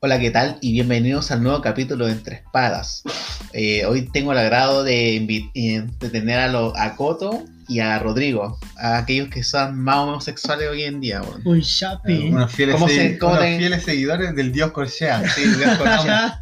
Hola, ¿qué tal? Y bienvenidos al nuevo capítulo de Entre Espadas. Eh, hoy tengo el agrado de, eh, de tener a, lo- a Coto y a Rodrigo, a aquellos que son más homosexuales hoy en día. weón. Uy, chapi. Unos fieles, ¿Cómo se- segui- cómo unos te- fieles seguidores del dios Corchea. Sí, Dios corchea, Ya.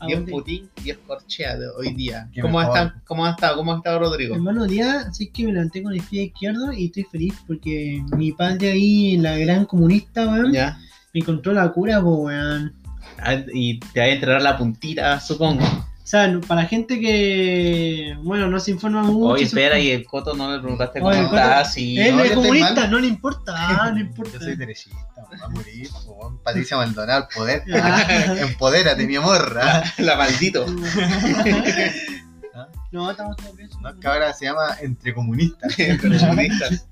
¿A Dios? Putin, Dios corchea de hoy día. ¿Cómo, mejor. está, ¿Cómo ha estado? ¿Cómo ha estado Rodrigo? Hermano, día, así que me levanté con el pie izquierdo y estoy feliz porque mi padre ahí, la gran comunista, weón, ¿Ya? me encontró la cura, po, weón. Ah, Y te va a entregar la puntita, supongo. O sea, para la gente que, bueno, no se informa mucho. Oye, espera, y el Coto no le preguntaste cómo estás. Y... Él No, es comunista, no le importa, ah, no importa. Yo soy derechista, va a morir. po. Patricia Maldonado, el poder. Ah. Empodérate, mi amor. ¿ah? la maldito. no, estamos todos bien. No, que ahora se llama entre comunistas. comunistas.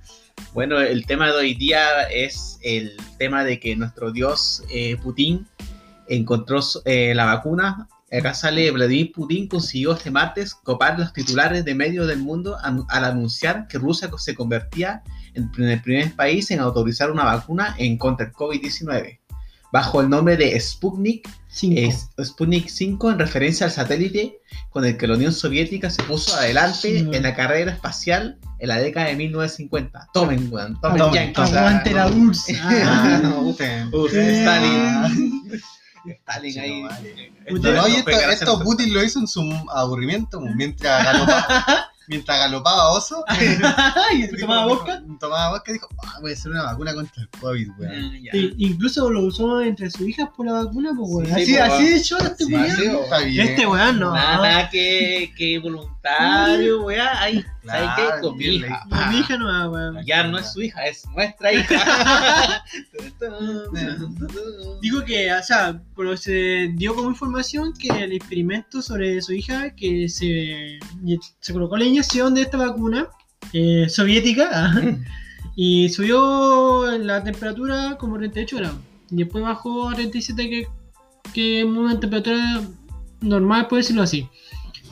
Bueno, el tema de hoy día es el tema de que nuestro dios eh, Putin encontró eh, la vacuna. Acá sale Vladimir Putin consiguió este martes copar los titulares de medios del mundo al anunciar que Rusia se convertía en el primer país en autorizar una vacuna en contra del COVID-19 bajo el nombre de Sputnik Cinco. es Sputnik 5 en referencia al satélite con el que la Unión Soviética se puso adelante Sí, en la carrera espacial en la década de 1950. Tomen, weón, tomen, Tomen, yankees. Aguante la URSS. Ah, no. Stalin. Stalin Chico, ahí. vale. Esto- Usted- No, y esto, esto Putin lo hizo en su aburrimiento, mientras galopaba, mientras galopaba oso. y tomaba vodka. Tomaba vodka y dijo, ah, voy a hacer una vacuna contra el COVID, weón. Mm. Sí, incluso lo usó entre sus hijas por la vacuna, pues, weón. Sí, así, pues, así de hecho este Sí, weón. sí, bien. Este weón no. Nada, nada que, que voluntario, weá. Ahí, ¿sabes qué? Con mi hija. No, Ah, mi hija no weón. Ya no es su hija, es nuestra hija. Digo que, o sea, pero se dio como información que el experimento sobre su hija, que se, se colocó la inyección de esta vacuna eh, soviética ah, y subió la temperatura como 38 grados. Y después bajó a 37, que, que es una temperatura normal, puede decirlo así.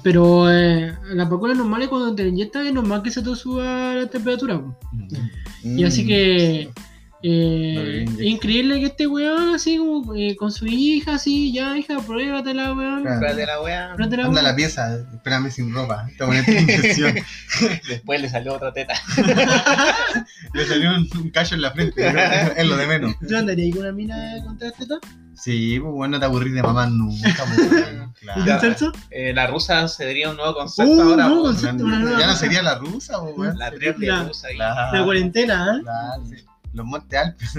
Pero eh, las vacunas normales, cuando te inyectan, es normal que se te suba la temperatura. po. Y así que. eh, No es inyección. increíble que este weón, así como eh, con su hija, así, ya, hija, pruébatela, weón. Claro. Espérate la. Pruébatela, Anda la weón. pieza, espérame sin ropa. Te voy a poner inyección. Después le salió otra teta. Le salió un, un callo en la frente, es lo de menos. ¿Tú andarías con una mina contra top? Sí, pues bueno, no te aburrís de mamá nunca, pues, ¿Y claro. tú, Celso? Eh, la rusa sería un nuevo concepto Uh, ahora. nuevo po. concepto. una nueva Ya no sería la rusa, pues. La triple La- rusa ahí. Claro, La cuarentena, ¿eh? claro, sí. Los Montes Alpes.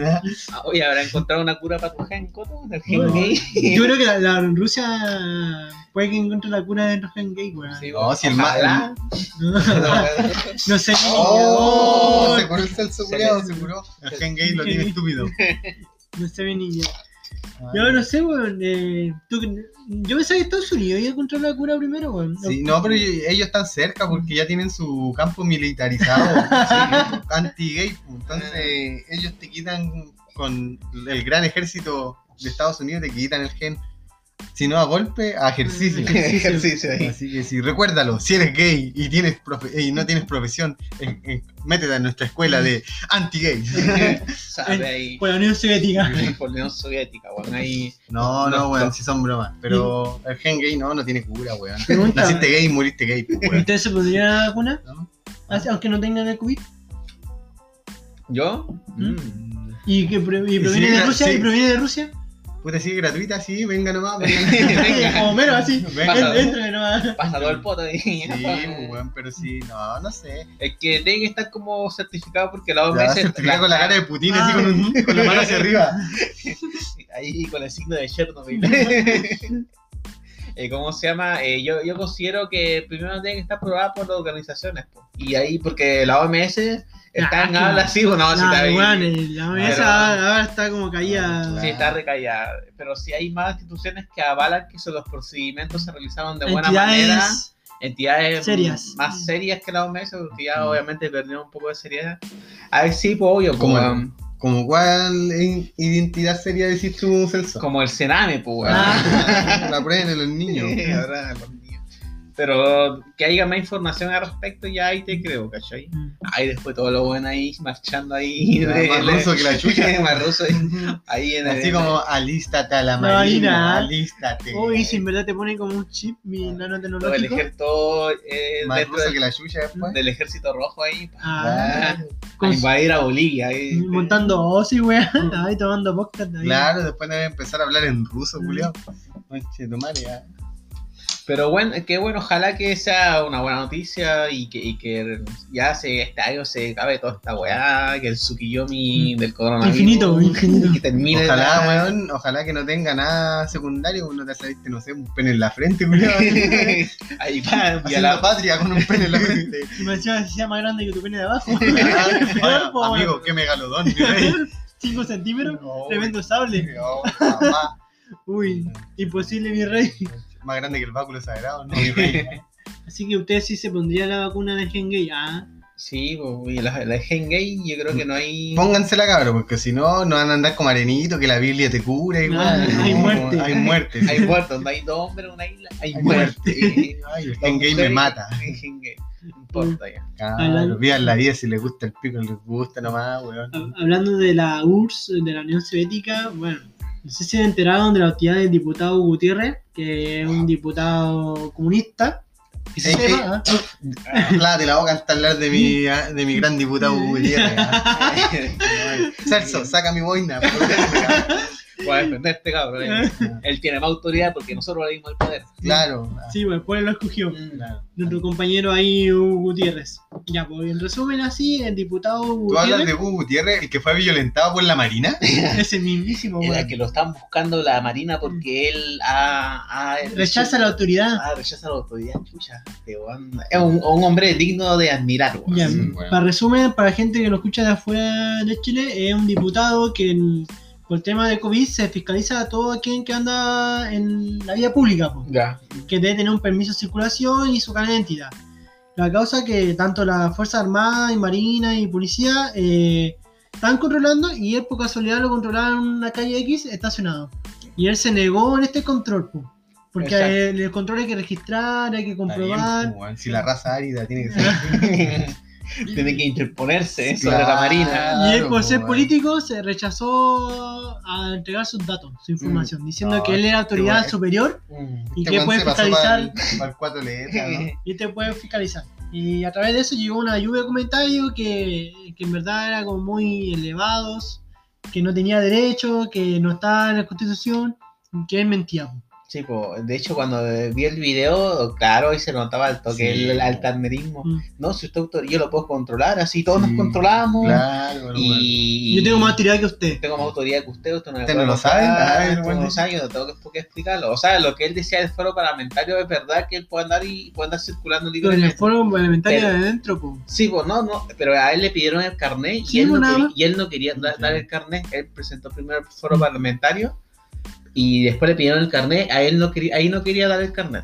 Ah, Oye, ¿habrá encontrado una cura para tu gen, Coto? ¿El gen Bueno, gay? Yo creo que la, la Rusia puede que encuentre la cura de los gen gay, weón. Sí, No, si el ma- ojalá. No sé. ¡Oh! Oh, Se curó el Celso Se se curó. El gen gay lo tiene estúpido. no sé mi niña. Yo no sé, weón. Eh, yo pensaba que Estados Unidos iba a encontrar la cura primero, weón. Sí, no, pero ellos están cerca porque ya tienen su campo militarizado sí, anti-gay. pues. Entonces, ellos te quitan con el gran ejército de Estados Unidos, te quitan el gen. Si no a golpe, a ejercicio. Ejercicio ahí. Así que sí, recuérdalo, si eres gay y tienes profe- y no tienes profesión, eh, eh, métete en nuestra escuela de anti-gay. Sabe ahí. Por la Unión Soviética. Por la Unión Soviética, weón. Ahí. No, no, weón, si son bromas. Pero el gen gay no, no tiene cura, weón. Naciste gay y muriste gay, pues. ¿Ustedes se pondrían la vacuna? ¿No? Así- Aunque no tengan el COVID. ¿Yo? ¿Mm? Mm. ¿Y que y Y proviene sí, de Rusia? sí. ¿Y proviene de Rusia? Puta, sí, gratuita, sí, venga nomás, venga. Venga. Como mero, así. Venga. Entre nomás. Pasa todo el poto ahí. Sí, pues, weón, pero sí, no, no sé. Es que tiene que estar como certificado porque la La OMS. certificada con la cara de Putin así Ah. con, un- con la mano hacia arriba. Ahí con el signo de Chernobyl. Eh, ¿Cómo se llama? Eh, yo, yo considero que primero tiene que estar probada por las organizaciones. po. Y ahí, porque la OMS está en Ah, habla así, o no, si está weón, el- la OMS Pero- ahora está como caída. Sí, está recallada. Pero si hay más instituciones que avalan que esos los procedimientos se realizaron de buena entidades, manera. entidades Serias. más serias que la OMS, porque ya Mm. obviamente perdió un poco de seriedad. A ver, sí, pues obvio, Como como, el- Como cuál identidad sería decir tú, Celso? como el Sename, pues. Ah. La prueben en los niños. Sí, ahora los niños. Pero que haya más información al respecto, ya ahí te creo, ¿cachai? Mm. Ahí después todo lo bueno ahí, marchando ahí. Ya, más ruso que la chucha. más ruso ahí, ahí en el- Así como alístate a la No, marina, ahí alístate. Uy, si en verdad te ponen como un chip mi todo el nanotecnológico. ejército eh, Más ruso del, que la chucha después. del ejército rojo ahí. Ah, Claro, A con- invadir a Bolivia. ahí. montando osi, weá. Ahí tomando podcast. ahí. claro, después debe empezar a hablar en ruso, Julio. Conche tu madre. Pero bueno, que bueno, ojalá que sea una buena noticia y que, y que ya se, este año se acabe toda esta weá, que el Tsukiyomi Mm. del coronavirus. Infinito, infinito. Que termine. Ojalá, la- weón, ojalá que no tenga nada secundario, no te saliste, no sé, un pene en la frente. Ahí va, y a la patria con un pene en la frente. Decía si sea más grande que tu pene de abajo. Ah, amigo, weón. qué megalodón, mi rey. 5 centímetros. No, Tremendo sable. no, jamás. Uy, imposible, mi rey. Más grande que el báculo sagrado, ¿no? Así que usted sí se pondría la vacuna de Gengay. Ah, Sí, pues, y la, la de Gengay, yo creo que no hay. Póngansela, cabrón, porque si no, no van a andar como arenito, que la Biblia te cura igual. Ah, hay No, muerte. Hay muerte. Hay muertos, no hay dos hombres en una isla. Hay, Hay muerte. Ay, el Dos Gengay me mata. Gengay. No importa ya. Claro, la vida si les gusta el pico, les gusta nomás, weón. hab- hablando de la URSS, de la Unión Soviética, bueno, no sé si se enteraron de la actividad del diputado Gutiérrez, que es un diputado comunista. Que se sepa, ¿ah? Lávate la boca hasta hablar de mi, ah, de mi gran diputado Gutiérrez. ah. Celso, saca mi boina. Por favor. Puede defenderte, cabrón. Él, él tiene más autoridad porque nosotros le dimos el poder. Claro. Sí, bueno, el pueblo lo escogió. claro. Nuestro compañero ahí, Hugo Gutiérrez. Ya, pues en resumen así, el diputado ¿Tú hablas de Gutiérrez, Hugo Gutiérrez, el que fue violentado por la Marina? ese mismísimo, Era weón, que lo están buscando la Marina porque él ha, ha- rechaza la autoridad. Ah, rechaza la autoridad, chucha. este. Es un, un hombre digno de admirar. Ya, sí, bueno. Para resumen, para gente que lo escucha de afuera de Chile, es un diputado que por el tema de COVID se fiscaliza a todo quien que anda en la vía pública, po, Ya. que debe tener un permiso de circulación y su carnet de identidad. La causa que tanto las Fuerzas Armadas y Marina y Policía eh, están controlando y él por casualidad lo controlaron en una calle X estacionado. Y él se negó en este control, po, porque el, el control hay que registrar, hay que bien, comprobar. Si la raza árida tiene que ser. Tiene que interponerse sobre Claro. la Marina. Y él, por ser po, político, se rechazó a entregar sus datos, su información, diciendo No, que él era este autoridad superior Mm. y Este que puede fiscalizar Para el, para el cuatro letras, ¿no? y te puede fiscalizar. Y a través de eso llegó una lluvia de comentarios que, que en verdad eran como muy elevados, que no tenía derecho, que no estaba en la constitución, que él mentía. Sí, po, de hecho cuando vi el video, claro, ahí se notaba el toque, Sí. el, altanerismo. Mm. No, si usted autor- yo lo puedo controlar, así todos Sí, nos controlamos. Claro, bueno, Y Yo tengo más autoridad que usted. tengo más autoridad que usted, usted no, ¿Usted no lo sabe? usted no lo sabe, yo no tengo que, por qué explicarlo. O sea, lo que él decía del foro parlamentario es verdad que él puede andar y puede andar circulando Pero en libremente. el foro parlamentario Pero- de adentro, po. Sí, pues no, no, pero a él le pidieron el carnet y, él pues, no nada quería, más. y él no quería dar, dar el carnet. Él presentó primero el foro parlamentario y después le pidieron el carnet. A él no quería, ahí no quería dar el carnet.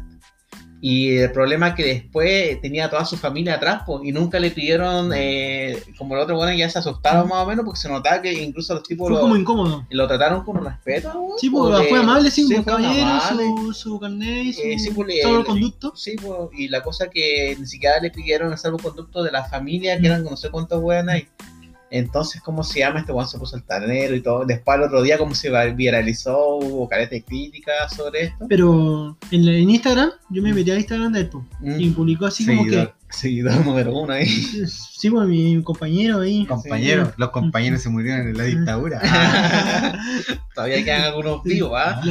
Y el problema es que después tenía a toda su familia atrás pues, y nunca le pidieron, eh, como los otros bueno ya se asustaron más o menos porque se notaba que incluso los tipos Fue lo, como incómodo. lo trataron con respeto. Sí, porque porque- fue amable, sí, caballero, amable. su, su carnet y su Eh, sí, pues, salvoconducto. Sí, pues, y la cosa que ni siquiera le pidieron el salvoconducto de la familia, que eran no sé cuántos weones hay. Entonces, ¿cómo se llama? Este weón se puso altanero y todo. Después, al otro día, como se viralizó, hubo careta de críticas sobre esto. Pero en, la- en Instagram, yo me metí al Instagram de él, Mm. y publicó así como Seguidor. Seguidor número uno ahí. Sí, pues mi compañero ahí. Compañeros, los compañeros se murieron en la dictadura. Todavía quedan algunos vivos, ¿ah?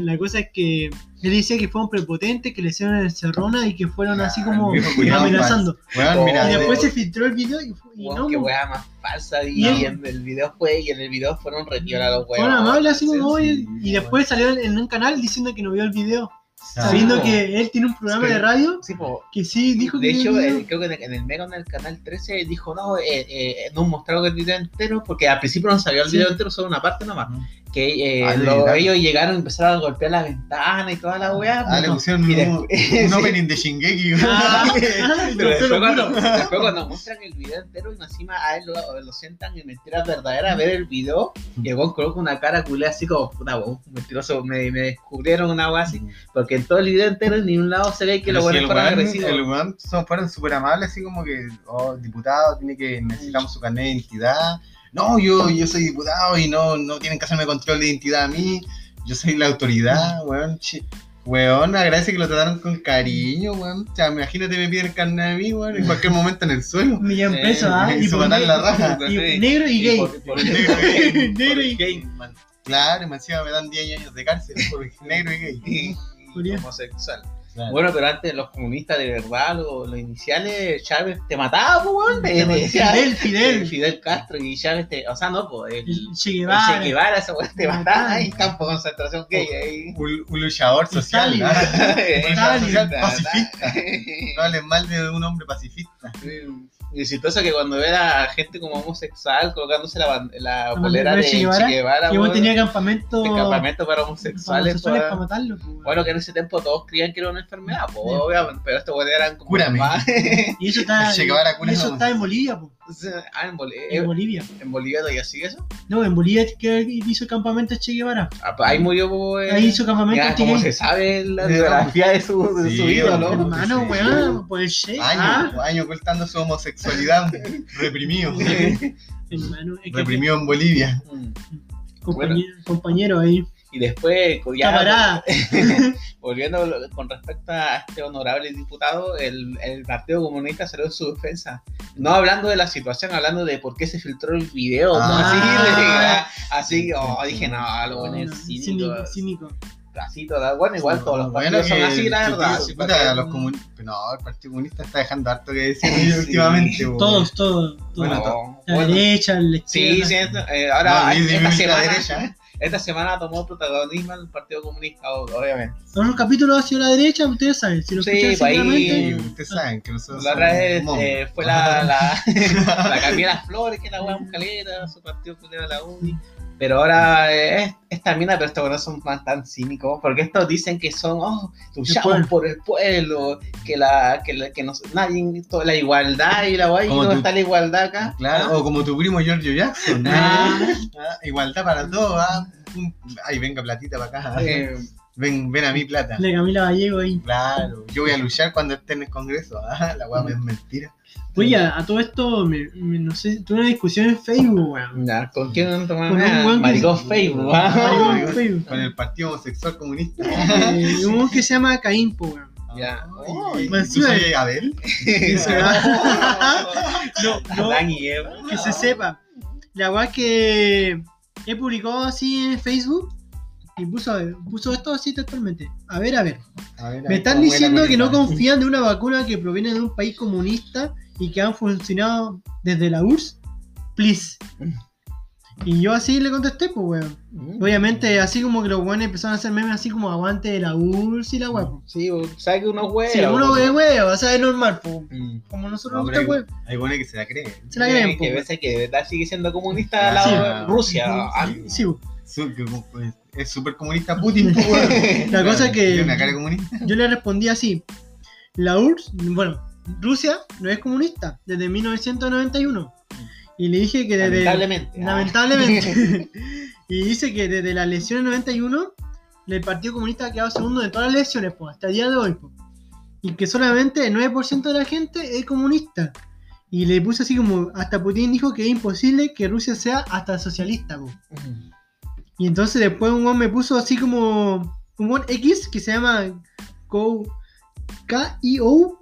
La, cosa es que él decía que fueron prepotentes, que le hicieron el cerrona y que fueron así Ah, como amenazando. Mira, Y después de- se filtró el video y, fu- y Weón, no, qué po, weá más falsa. Y, Y él- y en el video fue, y en el video fueron retirar a los weones. fueron amables así como sí, y después salió en- un canal diciendo que no vio el video, sabiendo po. que él tiene un programa Sí. de radio Sí, que sí dijo de que hecho, el video. eh, creo que en el, en el Mega, en el canal 13, dijo, no, eh, eh, mostraron el video entero, porque al principio no sabía el video entero, solo una parte nomás. Que eh, ellos llegaron y empezaron a golpear la ventana y toda la weá. Ah, le pusieron Y un, después- un opening de Shingeki. Ah, Pero después cuando, después cuando muestran el video entero y encima a él lo, lo sientan en mentiras verdaderas a ver el video, y el coloca una cara culé así como, puta weón, mentiroso, me, me descubrieron una weá así, porque en todo el video entero en ningún lado se ve que los buenos fueron agresivos. El weón fueron súper amables, así como que, oh, diputado, tiene que, necesitamos su carnet de identidad. No, yo, yo soy diputado y no, no tienen que hacerme control de identidad a mí. Yo soy la autoridad, weón. chi- Weón, agradece que lo trataron con cariño, weón. O sea, imagínate me piden carnet a mí, weón, en cualquier momento en el suelo. Un millón de pesos, ¿ah? y por matar la negro- raja. y negro y gay. por- por- Negro y gay. Negro y gay. Claro, y me encima me dan 10 años de cárcel por negro y gay. y- homosexual. Claro. Bueno, pero antes los comunistas de verdad, los, los iniciales, Chávez te mataba, weón. Fidel, Fidel. Fidel Castro y Chávez te, o sea, no, pues, el, El Che el Guevara. Che Guevara, ese weón te mataba ahí, campo de concentración gay ahí. Un, un luchador social. ¿ah? Stalin. social pacifista. No hablen mal de un hombre pacifista. Y chistoso que cuando ve a gente como homosexual colocándose la, la polera bandera de Y vos weón, tenía campamento. de campamento para para homosexuales, weón. para matarlo. pues. Bueno, que en ese tiempo todos creían que era una enfermedad, pues, Sí. obviamente, pero estos weones eran como Cúrame. más- Y eso está, El Che Guevara y eso está en Bolivia, po. Ah, en, Bol- En Bolivia. en Bolivia todavía sigue eso. No, en Bolivia es que hizo el campamento Che Guevara. Ah, pues ahí murió, pues, Ahí hizo campamento ya, como se sabe la Sí, biografía de su, de sí, su bueno. Hermano, Sí. weón, por el Che. Ah, Años, años ocultando su homosexualidad, reprimido. hermano, es que Reprimido en Bolivia. Compañero ahí. Y después, ya, Camarada. volviendo con respecto a este honorable diputado, el, el Partido Comunista salió en su defensa. No hablando de la situación, hablando de por qué se filtró el video. ¿no? Ah. así, le- así, oh, dije, no, lo bueno No, es cínico. Cínico, cínico. Así, toda- bueno, igual todos los Bueno, partidos son así, la verdad. sí, puta, los comun- No, el Partido Comunista está dejando harto que decir Sí. últimamente. Todos, todos. todos. Bueno, No, la bueno. derecha, la Sí, izquierda. sí, eh, ahora No, esta, di- semana, la derecha. Esta semana tomó protagonismo el Partido Comunista, ob- obviamente. Todos los capítulos hacia la derecha, ustedes saben. Si lo Sí, escuchan pues ustedes saben que nosotros La otra vez eh, fue la, la, la Camila Flores, que la wea muscalera, su partido culero de la UNI. Pero ahora eh, es, esta mina, pero estos buenos son más tan cínicos, porque estos dicen que son, oh, luchamos por el pueblo, que la, que, la, que nos, nadie, toda la igualdad y la guay, ¿dónde tú- está la igualdad acá? Claro, Ah, o como tu primo Giorgio Jackson. Ah. Ah, igualdad para todos. Ah. Ay, venga platita para acá. eh, Ven, ven a mi plata. de Camila Gallego ahí. Claro, yo voy a luchar cuando esté en el Congreso. Ah, la weá me es mentira. Oye, a, todo esto, me, me- no sé, tuve una discusión en Facebook, weón. ya, ¿Con quién tomar Con un nada? que- Maricón Facebook, ah. Maricón en Facebook. Con el Partido Homosexual Comunista. Eh, un weón que se llama Caín, weón. Ya. ¿Tú encima- soy Abel? Que se va- No, no, y que se sepa. La weá que he publicado así en Facebook y puso, puso esto así textualmente. A ver, a ver. A ver, a Me están ¿cómo es la diciendo que no confían de una vacuna que proviene de un país comunista y que han funcionado desde la URSS. Please. Y yo así le contesté, pues, weón. Mm. Obviamente, así como que los weones empezaron a hacer memes así como aguante de la URSS y la weá. po. Sí, sabe que unos huevos. Sí, uno de weón, o sea, es normal, po. Mm. Como nosotros No, nos gusta, weón. hay buenos que se la creen. Se la creen, que po. a veces que de verdad sigue siendo comunista al lado Sí. de Rusia. ah, Sí. Sí, que como- pues, Es súper comunista Putin. pues, weón. La cosa es que-. Yo le respondí así. La URSS, bueno, Rusia no es comunista desde 1991. Y le dije que desde... Lamentablemente. ah. Lamentablemente. y dice que desde la elección del 91, el Partido Comunista ha quedado segundo de todas las elecciones, pues, hasta el día de hoy. Y que solamente el 9% de la gente es comunista. Y le puse así como, hasta Putin dijo que es imposible que Rusia sea hasta socialista. Y entonces después un weón me puso así como un buen X que se llama Go- K-I-O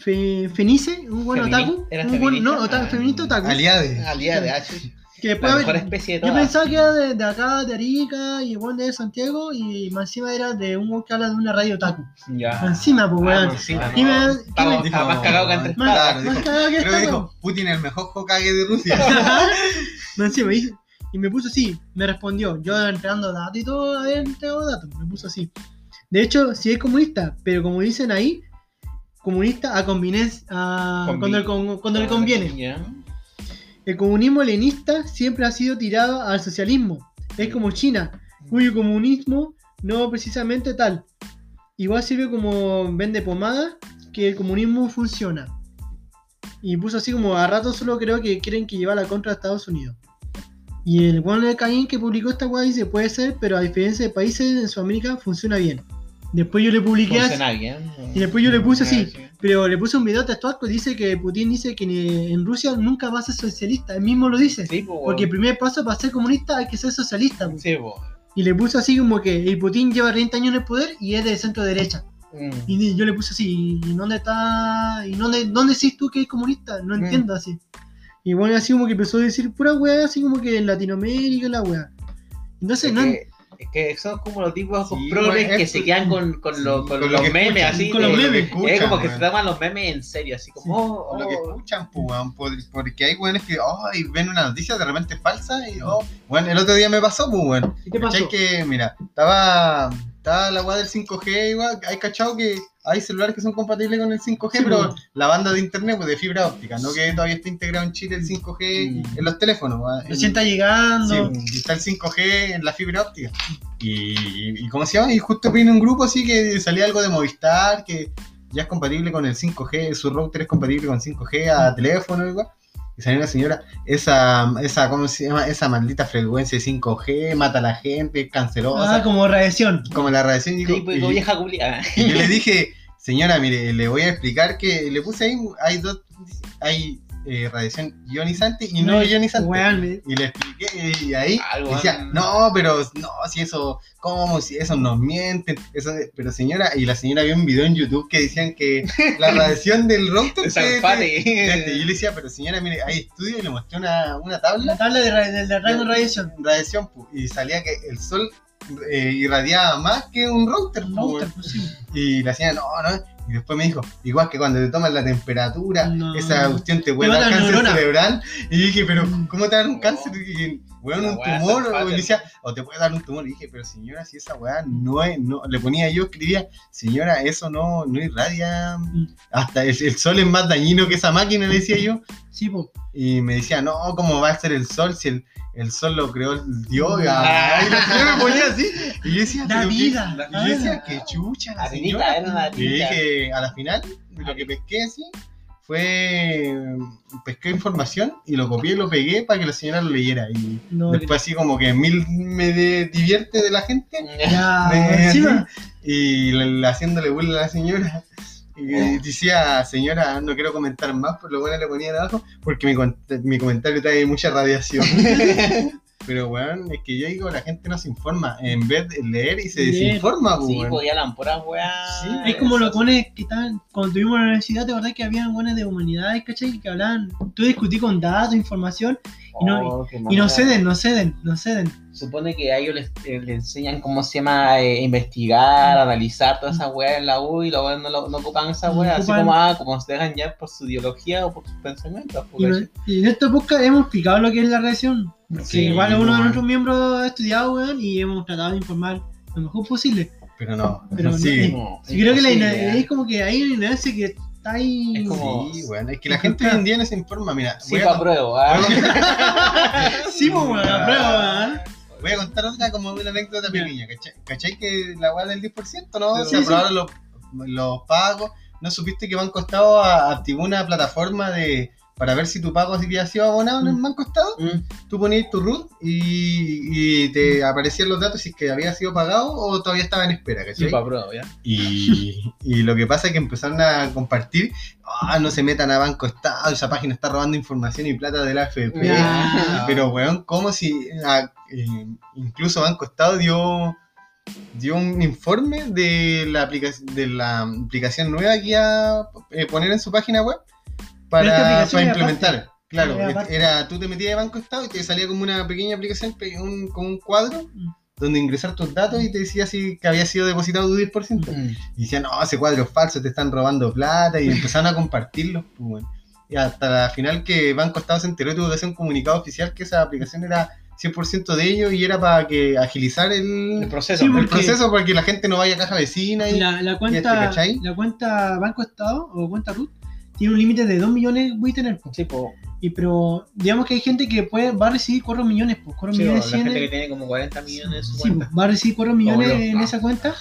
Fe- Fenice, un buen Femini- otaku. ¿era Un buen, no, feminista? otaku, Ah. feminista otaku. Aliade. Aliada de H. Que La mejor especie de yo todas. pensaba que era de, de acá, de Arica, y igual de Santiago, y más encima era de un que habla de una radio otaku. Ya. Más encima, pues Ah, weón. Y no. me- Estamos- más cagado que entre Más, Claro, más dijo- cagado que Creo que dijo, Putin es el mejor Hokage de Rusia. Más encima, y, y me puso así, me respondió, yo entregando datos y todo, entrego datos, me puso así. De hecho, sí es comunista, pero como dicen ahí, comunista a conveniencia, a- cuando, le conviene. El comunismo leninista siempre ha sido tirado al socialismo. es como China, cuyo comunismo no precisamente tal. Igual sirve como vende pomada que el comunismo funciona. Y puso así como a rato solo creo que quieren que lleva la contra a Estados Unidos. Y el Juan de Caín que publicó esta weá dice puede ser, pero a diferencia de países en Sudamérica funciona bien. Después yo le publiqué así, y después yo le puse así, Sí. pero le puse un video textual que dice que Putin dice que en Rusia nunca va a ser socialista, él mismo lo dice. Sí, po, Porque el primer paso para ser comunista hay que ser socialista. po. Sí, po. Y le puse así como que el Putin lleva 30 años en el poder y es de centro derecha. Mm. Y yo le puse así, ¿y dónde está? ¿Y dónde, dónde decís tú que es comunista? No Mm. entiendo así. Y bueno, así como que empezó a decir pura weá, así como que en Latinoamérica la weá. Entonces, Es no, que, es que son como los tipos Sí, progres bueno, que se quedan con, con, lo- Sí, con con lo los que memes, escuchan, así. con los de- memes. escuchan, es como que weón. se toman los memes en serio, así como. Sí. oh, Con lo que oh. escuchan, pues, porque hay weones que ay, ven una noticia de repente falsa y, oh, bueno, el otro día me pasó, pues. ¿y qué ¿Cachai pasó? que, mira, estaba, estaba la weá del 5G igual, hay cachado que hay celulares que son compatibles con el 5G, Sí, pero la banda de internet pues de fibra óptica, no que todavía está integrado en Chile el 5G Mm. en los teléfonos. está llegando. Sí, está el 5G en la fibra óptica. Y, y ¿cómo se llama? Y justo vino un grupo así que salía algo de Movistar, que ya es compatible con el 5G, su router es compatible con 5G a teléfono igual. Y salió una señora, esa, esa, ¿cómo se llama? Esa maldita frecuencia de 5G, mata a la gente, es cancerosa, Ah, como radiación. como la radiación. Sí, digo, pues como vieja culia. y yo le dije, señora, mire, le voy a explicar que le puse ahí, hay dos, hay eh, radiación ionizante y no, ionizante. Y le expliqué y ahí Algo, decía, no, pero no, si eso, ¿cómo? Si eso nos mienten. Eso, pero señora, y la señora vio un video en YouTube que decían que la radiación del router Esa te- empate. te- Y yo le decía, pero señora, mire, hay estudios y le mostré una, una tabla La tabla de, ra- de, de de radiación. radiación pu, y salía que el sol eh, irradiaba más que un router. Router, pues sí. y la señora, no, no. Y después me dijo, igual que cuando te toman la temperatura, No. esa cuestión te puede dar cáncer cerebral. Y dije, pero Mm. ¿cómo te dan un cáncer? Y, weón, La un tumor. O, decía, o te puede dar un tumor. Y dije, pero señora, si esa weá no es, no, le ponía yo, escribía, señora, eso no, no irradia. Hasta el, el sol es más dañino que esa máquina, le decía yo. Sí, pues. Y me decía, no, ¿cómo va a ser el sol si el, el sol lo creó el Dios? Ah. Y la señora me ponía así. Y yo decía, La pero qué- vida. y yo decía, qué chucha la Arenita, señora. era una Y dije, a la final, lo que pesqué así fue. Pesqué información y lo copié y lo pegué para que la señora lo leyera. Y No, después, así como que mil me de- divierte de la gente ya, Me- encima. y le- le- haciéndole burla a la señora. Y decía, señora, no quiero comentar más, por lo bueno le ponía abajo, porque mi, mi comentario trae mucha radiación. Pero, weón, es que yo digo, la gente no se informa. En vez de leer y se Leer. desinforma, pues, Sí, weón. pues ya la puras weas. Sí, Es como los buenos que estaban, cuando tuvimos la universidad, ¿te acordás que habían buenos de humanidades, cachai? Que hablaban, tú discutí con datos, información, y no- Oh, y no ceden, no ceden, no ceden. Supone que a ellos les, eh, les enseñan cómo se llama eh, investigar, analizar todas esas weas en la U y weas no, lo- no ocupan esas No weas, así como, ah, como se dejan ya por su ideología o por sus pensamientos. Y, porque- no- y en esta podcast hemos explicado lo que es la radiación. Porque Sí, igual uno de nuestros miembros ha estudiado, weón, y hemos tratado de informar lo mejor posible. Pero no, Pero sí. No, Sí, creo que la es como que hay una ignorancia que está ahí. Es como- Sí, weón, es que la gente hoy en día no se informa. Mira, Sí, voy, pa' a, pruebo, ah. Sí, pues, weón, la prueba, weón. voy a contar otra como una anécdota pequeña. ¿Cachai? ¿Cachai que la weá del 10%, no? Sí, sí. aprobaron los, los pagos. ¿No supiste que Banco Estado a- activó una plataforma de para ver si tu pago había sido abonado en el Mm. Banco Estado? Mm. Tú ponías tu root y, y te aparecían los datos si es que había sido pagado o todavía estaba en espera, ¿cachai? pa' pruebo, ya. Y, y lo que pasa es que empezaron a compartir, ah, no se metan a Banco Estado, esa página está robando información y plata de la AFP. Pero, weón, como si eh, incluso Banco Estado dio, dio un informe de la, aplicación de la aplicación nueva que iba a eh, poner en su página web para, implementar. Claro, Era era, tú te metías de Banco Estado y te salía como una pequeña aplicación, pe- un, cuadro, Mm. donde ingresar tus datos y te decía si que había sido depositado tu 10%. Mm. Y decían, no, ese cuadro es falso, te están robando plata, y empezaron a compartirlo. pues, bueno. Y hasta la final que Banco Estado se enteró y tuvo que hacer un comunicado oficial que esa aplicación era 100% de ellos y era para que agilizar el, El proceso. Sí, el porque- proceso para que la gente no vaya a caja vecina. Y, La, la este, cuenta, ¿cachai? la cuenta Banco Estado o cuenta RUT tiene un límite de 2 millones voy a tener. po. Sí, po. Y pero digamos que hay gente que puede, va a recibir 4 millones, pues 4 Sí, millones la gente 100 que tiene como 40 millones Sí, cuenta. va a recibir 4 millones Obvio. en Ah. esa cuenta,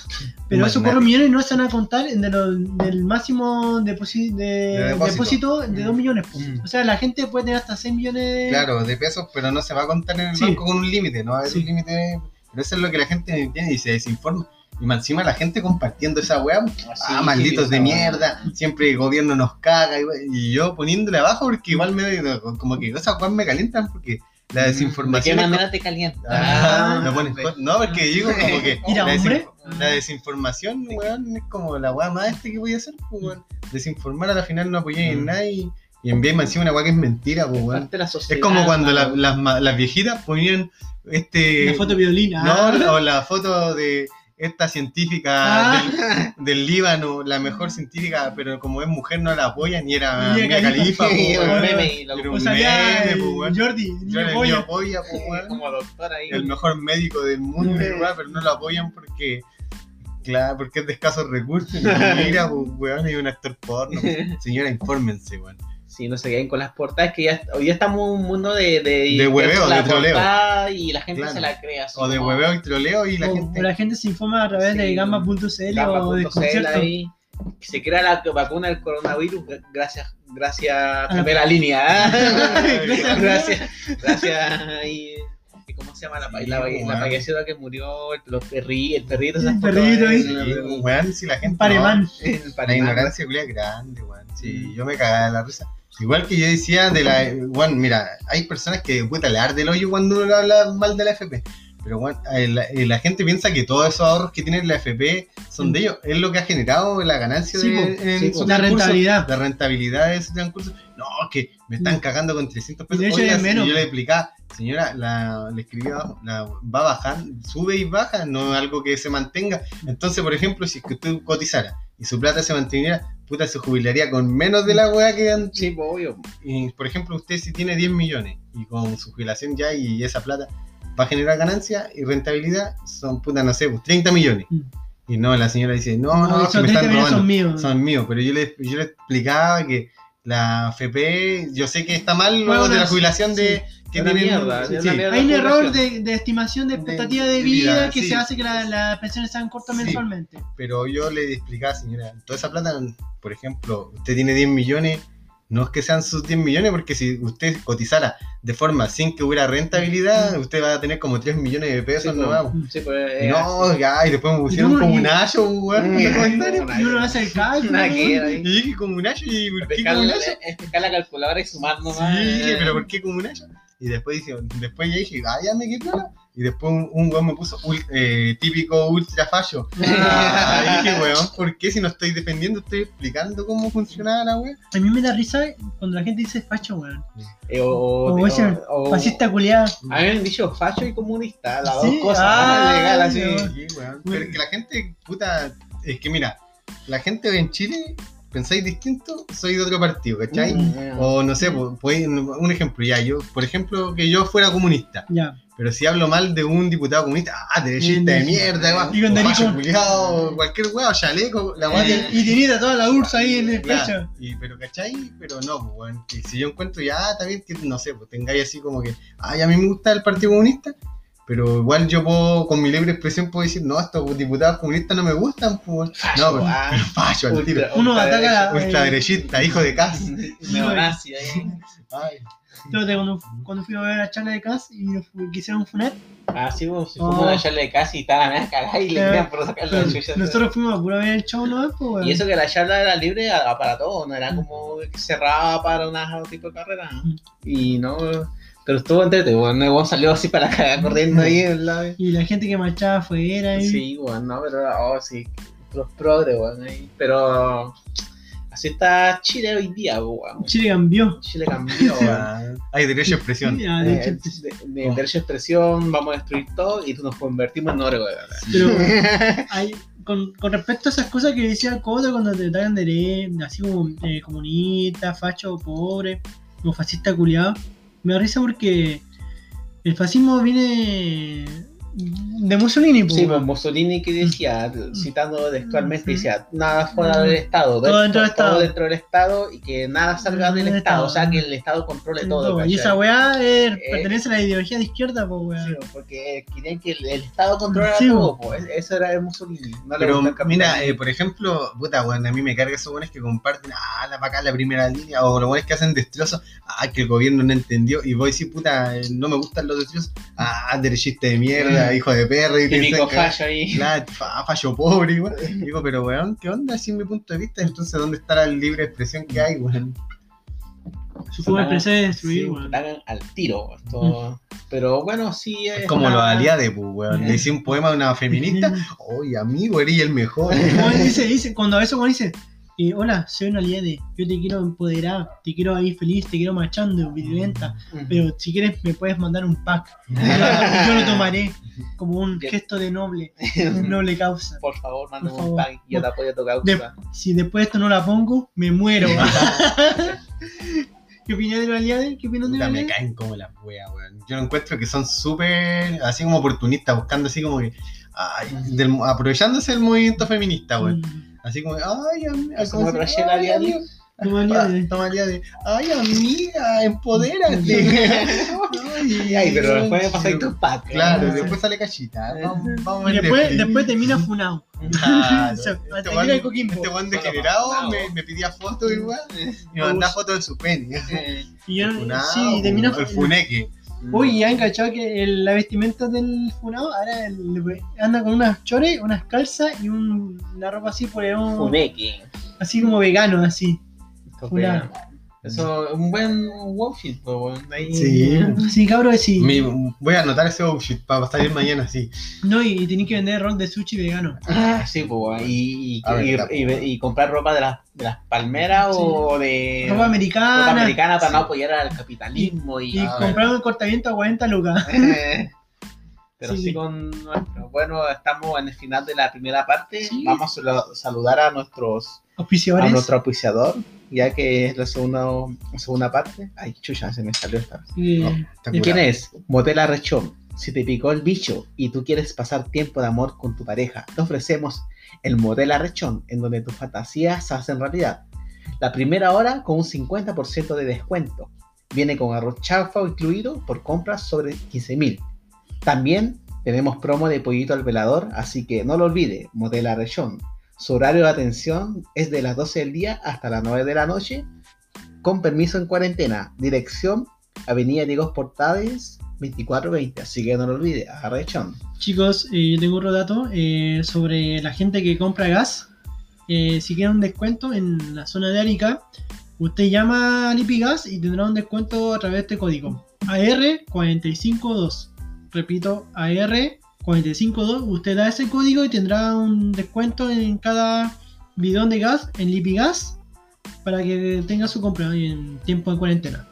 pero esos Imagínate. 4 millones no se van a contar en de lo- del máximo de, De depósito. de 2 millones. po. Mm. O sea, la gente puede tener hasta 6 millones de... Claro, de pesos, pero no se va a contar en el Sí. banco con un límite, no va a haber un límite. Pero eso es lo que la gente no entiende y se desinforma. Y más encima la gente compartiendo esa weá. Así, Ah, malditos de mierda, siempre el gobierno nos caga. Y, yo poniéndole abajo porque igual me como que esas weas me calientan porque la weá. ¿De qué desinformación. manera te calienta? Ah, me Ah, pones no, porque digo como que Mira, la, la desinformación, weón, es como la weá más este que voy a hacer, weón. Desinformar a la final no apoyáis en Mm. nada y, y más encima una weá que es mentira, pues, weón. De Es como cuando la- las, viejitas ponían este. La foto violina. No, o la foto de esta científica Ah. del, del Líbano, la mejor científica, pero como es mujer no la apoyan y era Sí, pues, weón. Jordi, pues, como doctor ahí. el mejor médico del mundo, weón, pero no lo apoyan porque, claro, porque es de escasos recursos. Mira, pues, weón, hay un actor porno. Señora, infórmense, weón. Sí, no se queden con las portadas, que ya, hoy ya estamos en un mundo de... De, De hueveo, la de troleo. Y la gente Claro. se la crea. O de hueveo y troleo y la o, gente. la gente se informa a través de Sí. gamba.cl o de concierto. se crea la vacuna del coronavirus gracias, gracias, Ah. primera línea. ¿eh? Gracias. gracias, ahí, ¿Cómo se llama la, Sí, la, la, weón. payasera que murió? El, los perri, el perrito, esas El perrito weón, si la gente. El La ignorancia culia es grande, weón. Sí, yo me cagaba de la risa. Igual que yo decía de la. Weón, mira, hay personas que puta le arde el hoyo cuando uno habla mal de la FP. Pero weón, eh, la, eh, la gente piensa que todos esos ahorros que tiene la FP son de ellos. Es lo que ha generado la ganancia Sí, de, en Sí, su. La transcurso. rentabilidad. La rentabilidad de ese transcurso. No, que me están Mm. cagando con 300 Y pesos. de hecho es menos. Yo le explicaba, señora, la, le escribí abajo, la, va a bajar, sube y baja, no es algo que se mantenga. Entonces, por ejemplo, si es que usted cotizara y su plata se manteniera, puta, se jubilaría con menos de la weá que antes. Sí, pues, obvio. Y, por ejemplo, usted si tiene 10 millones y con su jubilación ya y esa plata va a generar ganancia y rentabilidad, son, puta, no sé, pues 30 millones. Mm. Y no, la señora dice, no, No, no, esos me 30 están robando son míos. son míos, pero yo le, yo le explicaba que la FP, yo sé que está mal lo Bueno, de la sí, jubilación de que Una tienen- mierda, sí, una mierda. Hay un la error de, de estimación de expectativa de de vida, vida, que sí. se hace que la- las pensiones sean cortas Sí. mensualmente. pero yo le explicaba, señora, toda esa plata, por ejemplo, usted tiene 10 millones, no es que sean sus 10 millones, porque si usted cotizara de forma sin que hubiera rentabilidad, usted va a tener como 3 millones de pesos Sí, nomás. pues, sí, pues, Y es no, así. ya, y después me pusieron Y como y- un ayo, weón. Y uno hace el cálculo. Nada que ver Y ahí. dije como un ayo, y ¿por qué como un la, ayo? es pescar la calculadora y sumar nomás. Sí, eh. pero ¿por qué como un ayo? Y después, dije, después ya dije, ah, ya me quedé. Y después un, un weón me puso ul- eh, típico ultra fallo. Ah, dije, weón, ¿por qué si no estoy defendiendo, estoy explicando cómo funcionaba la weón? A mí me da risa cuando la gente dice facho, weón. Eh, o, o- O ese o- o- fascista culiado. A mí me han dicho facho y comunista, las Sí, dos cosas. ah, legal, así. Sí, weón. Pero es que la gente, puta, es que mira, la gente en Chile, pensáis distinto, soy de otro partido, ¿cachai? Mm, O no sé, pues, pues, un ejemplo, ya, yo, por ejemplo, que yo fuera comunista. Ya. Pero si hablo mal de un diputado comunista, ah, derechista de mierda. Y con o cualquier weón, chaleco, la weón. Y, y tenía toda la ursa ahí en el pecho. y, pero ¿cachai? Pero no, pues, si yo encuentro ya, también que, no sé, pues tengáis así como que, ay, a mí me gusta el Partido Comunista, pero igual yo puedo, con mi libre expresión, puedo decir, no, estos diputados comunistas no me gustan, pues, no, pero, ah. pero al tiro. Uno ataca la- Ultraderechista, hijo de Cas. Neonazi ahí. Ay, Entonces, cuando, cuando fui a ver la charla de Cas y nos quisieron funar, Ah, sí, pues, si Oh. fuimos a echarle casi y estaba la media cagada y le Eh, querían por sacar la pero chucha. nosotros fuimos a pura ver el show, ¿no? Pues. Y eso que la charla era libre a- para todo, no era como que cerrada para un tipo de carrera. ¿no? Mm. Y no, pero estuvo entretenido, bueno, el weón salió así para cagar corriendo ahí en la... Y la gente que marchaba afuera. y- Sí, bueno, no, pero oh, sí, los progres, weón, ahí. Pero así está Chile hoy día, weón. Chile cambió. Chile cambió, weón. hay derecho a expresión. Sí, ah, de Eh, de, derecho de expresión, vamos a destruir todo y nos convertimos en oro, weón. Pero hay, con, con respecto a esas cosas que decía Coto cuando te tratan de leer, así como eh, comunista, facho, pobre, o fascista culiado, me da risa porque el fascismo viene de Mussolini, pues, Sí, pues. Mussolini que decía, citando textualmente, Mm. decía, nada fuera del Estado, Todo dentro del todo Estado. dentro del Estado y que nada salga del del Estado, o sea, que el Estado controle todo. Todo. Y esa weá eh, pertenece a la ideología de izquierda, pues, Sí, weón. porque querían que el, el Estado controlara Sí, todo, pues, eso era el Mussolini. No le Pero gusta el mira, eh, por ejemplo, puta, weón, a mí me carga esos buenos que comparten, ah, la vaca la primera línea, o los buenos que hacen destrozos, ah, que el gobierno no entendió, y voy a decir, puta, eh, no me gustan los destrozos, ah, derechista de mierda, Hijo de perra, y te Típico fallo ahí. Claro, fallo pobre, igual. Digo, pero weón, ¿qué onda? Así es mi punto de vista, entonces, ¿dónde está la libre expresión que hay, weón? Su forma de expresar es destruir, Sí, weón. al tiro. esto- Pero bueno, sí. Es como una- los aliados, pues, weón. Le hice un poema a una feminista, oye, amigo, eres el mejor. Como dice, dice, cuando a veces como dice, eh, hola, soy una aliade, yo te quiero empoderar, te quiero ahí feliz, te quiero marchando, violenta, pero si quieres me puedes mandar un pack. Yo, lo tomaré como un gesto de noble, noble causa. Por favor, mándame Por un favor. pack y yo te apoyo a tu De- causa. si después esto no la pongo, me muero. ¿Qué opinas de los aliados? ¿Qué opinas de los Puta, me aliados? caen como las weas, weón. Yo encuentro que son súper, así como oportunistas, buscando así como que, ay, del- aprovechándose del movimiento feminista, weón. Mm, Así como, ay, am- Así como Rachel aliade. toma. Ay, amiga, empodérate. Ay, Ay, pero después me tus packs. Claro, después sale cachita. Vamos, vamos a Y después, después termina funado. Claro, Se- este Coquimbo. este Solo degenerado me, me pedía fotos igual. Me mandaba fotos de su pene. Y yo, Funado, sí, y termina el funeque. Uy, ya encachado que el- la vestimenta del funado ahora el- anda con unas chores, unas calzas y un- una ropa así, pues, un- Funeki. así como vegano, así. Funar. Eso es un buen outfit, weón. Ahí- Sí. Sí, cabrón, sí. Mi- voy a anotar ese outfit para salir mañana, sí. No, y, y tenés que vender rol de sushi vegano. Ah, sí, pues, y, y, A ver, y- la- y- y comprar ropa de las, de las palmeras Sí. o de ropa americana. ropa americana para no apoyar al capitalismo y, Y Ah, comprar un cortamiento a 40 lucas. Pero Sí. sí con nuestro. Bueno, estamos en el final de la primera parte. Sí. Vamos a saludar a nuestros a Auspiciadores. nuestro auspiciador, ya que es la segunda, la segunda parte. Ay, chucha, se me salió esta. Sí. Está ¿Y ¿Quién es? Motel Arrechón. Si te picó el bicho y tú quieres pasar tiempo de amor con tu pareja, te ofrecemos el Motel Arrechón, en donde tus fantasías se hacen realidad. La primera hora con un 50% de descuento. Viene con arroz chafa incluido por compras sobre 15 mil. También tenemos promo de pollito al velador, así que no lo olvide, Motel Arrechón. Su horario de atención es de las 12 del día hasta las 9 de la noche, con permiso en cuarentena. Dirección Avenida Diego Portales 2420, así que no lo olvide, Arrechón. Chicos, eh, yo tengo otro dato eh, sobre la gente que compra gas. Eh, si quieren un descuento en la zona de Arica, usted llama a Lipigas y tendrá un descuento a través de este código. AR452. Repito, AR452. Usted da ese código y tendrá un descuento en cada bidón de gas en Lipigas para que tenga su compra en tiempo de cuarentena.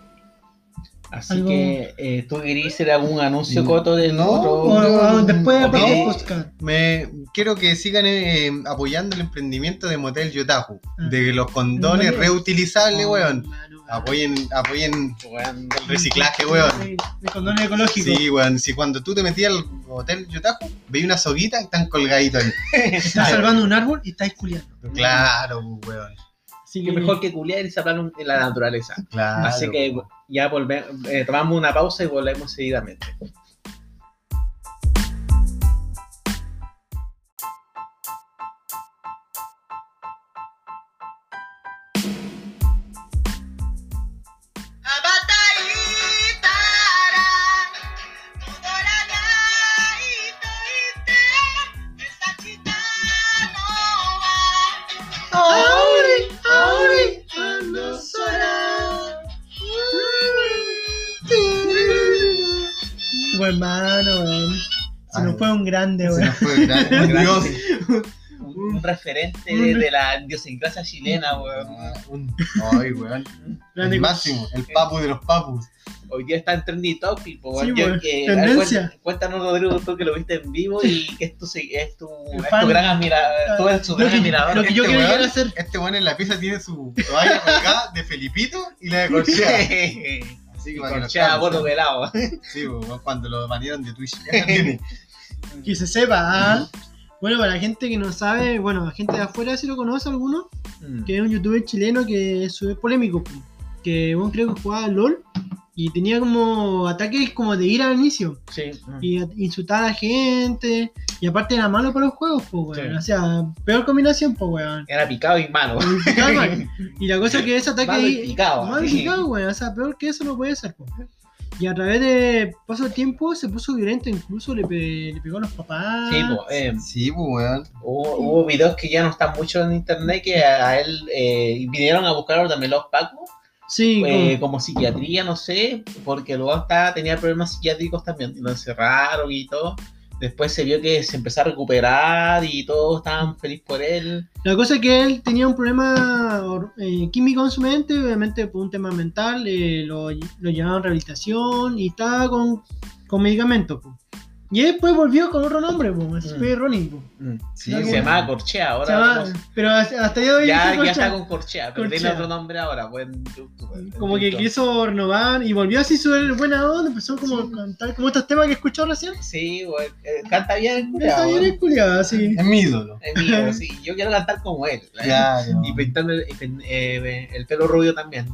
Así Algo- que eh, tú querías hacer algún anuncio Mm, coto del no, otro. O- o después, ok. aparte del podcast. Me quiero que sigan eh, apoyando el emprendimiento de Motel Yotaku, Ah. de los condones reutilizables, Oh, weón. Apoyen, apoyen Weón, el reciclaje, weón. Sí, De condón ecológico. Sí, weón. Si cuando tú te metías al Motel Yotaku, veías una soguita y están colgaditos ahí. Estás salvando un árbol y estás culiando. Claro, weón. Así que mejor que culiar y hablar en la naturaleza. Claro. Así que ya volvemos, tomamos una pausa y volvemos seguidamente. Hermano, weón. Se nos fue un grande, Se weón. nos fue grande, un dios. Un, un referente de, de la idiosincrasia chilena, weón. Un- Ay, weón. El máximo, el papu de los papus. Hoy día está en Trendy Topic, po, Sí, weón. Yo weón. que- Tendencia. a ver, Cuéntanos, Rodrigo, tú que lo viste en vivo y que es tu, es tu, es tu gran admirador. Tú eres su Lo gran que, admirador. lo que yo Este quiero weón. hacer. Este weón en la pieza tiene su toalla colgada de Felipito y la de Corchea. Así que para que gordo ¿sí? pelado. Sí, cuando lo banearon de Twitch. Que se sepa. ¿ah? Bueno, para la gente que no sabe, bueno, la gente de afuera sí lo conoce alguno, Mm. que es un youtuber chileno que es polémico, po. que bueno, creo que jugaba LOL y tenía como ataques como de ira al inicio. Sí. Y a- insultaba a la gente, y aparte era malo para los juegos, pues, weón. Sí. O sea, peor combinación, pues, weón. Era picado y malo. Y picado. Y la cosa es que ese ataque Malo y picado, malo y picado, weón. O sea, peor que eso no puede ser, pues. Y a través de paso del tiempo se puso violento, incluso le, pe- le pegó a los papás. Sí, po, eh, Sí, pues, weón. hubo, hubo videos que ya no están mucho en internet que a, a él eh, vinieron a buscarlo también los pacos, Sí, eh, como- como psiquiatría, no sé, porque luego estaba, tenía problemas psiquiátricos también, y lo encerraron y todo. Después se vio que se empezó a recuperar y todos estaban felices por él. La cosa es que él tenía un problema eh, químico en su mente, obviamente por un tema mental, eh, lo, lo llevaban a rehabilitación y estaba con, con medicamentos. Y después volvió con otro nombre, po, ese Mm. fue Ronin. po. Sí, se bien. llamaba Corchea, ahora Se llama- ¿cómo se- pero hasta el de hoy ya, ya está con Corchea, pero tiene otro nombre ahora, pues en YouTube. en Como que quiso renovar y volvió así súper buena onda, empezó como a cantar como estos temas que he escuchado recién. Sí, güey, eh, canta bien, Está bien culiao, el culiado, así. Es mi ídolo. Es mío, sí, yo quiero cantar como él. Claro. Y pintando el, el- eh, el pelo rubio también.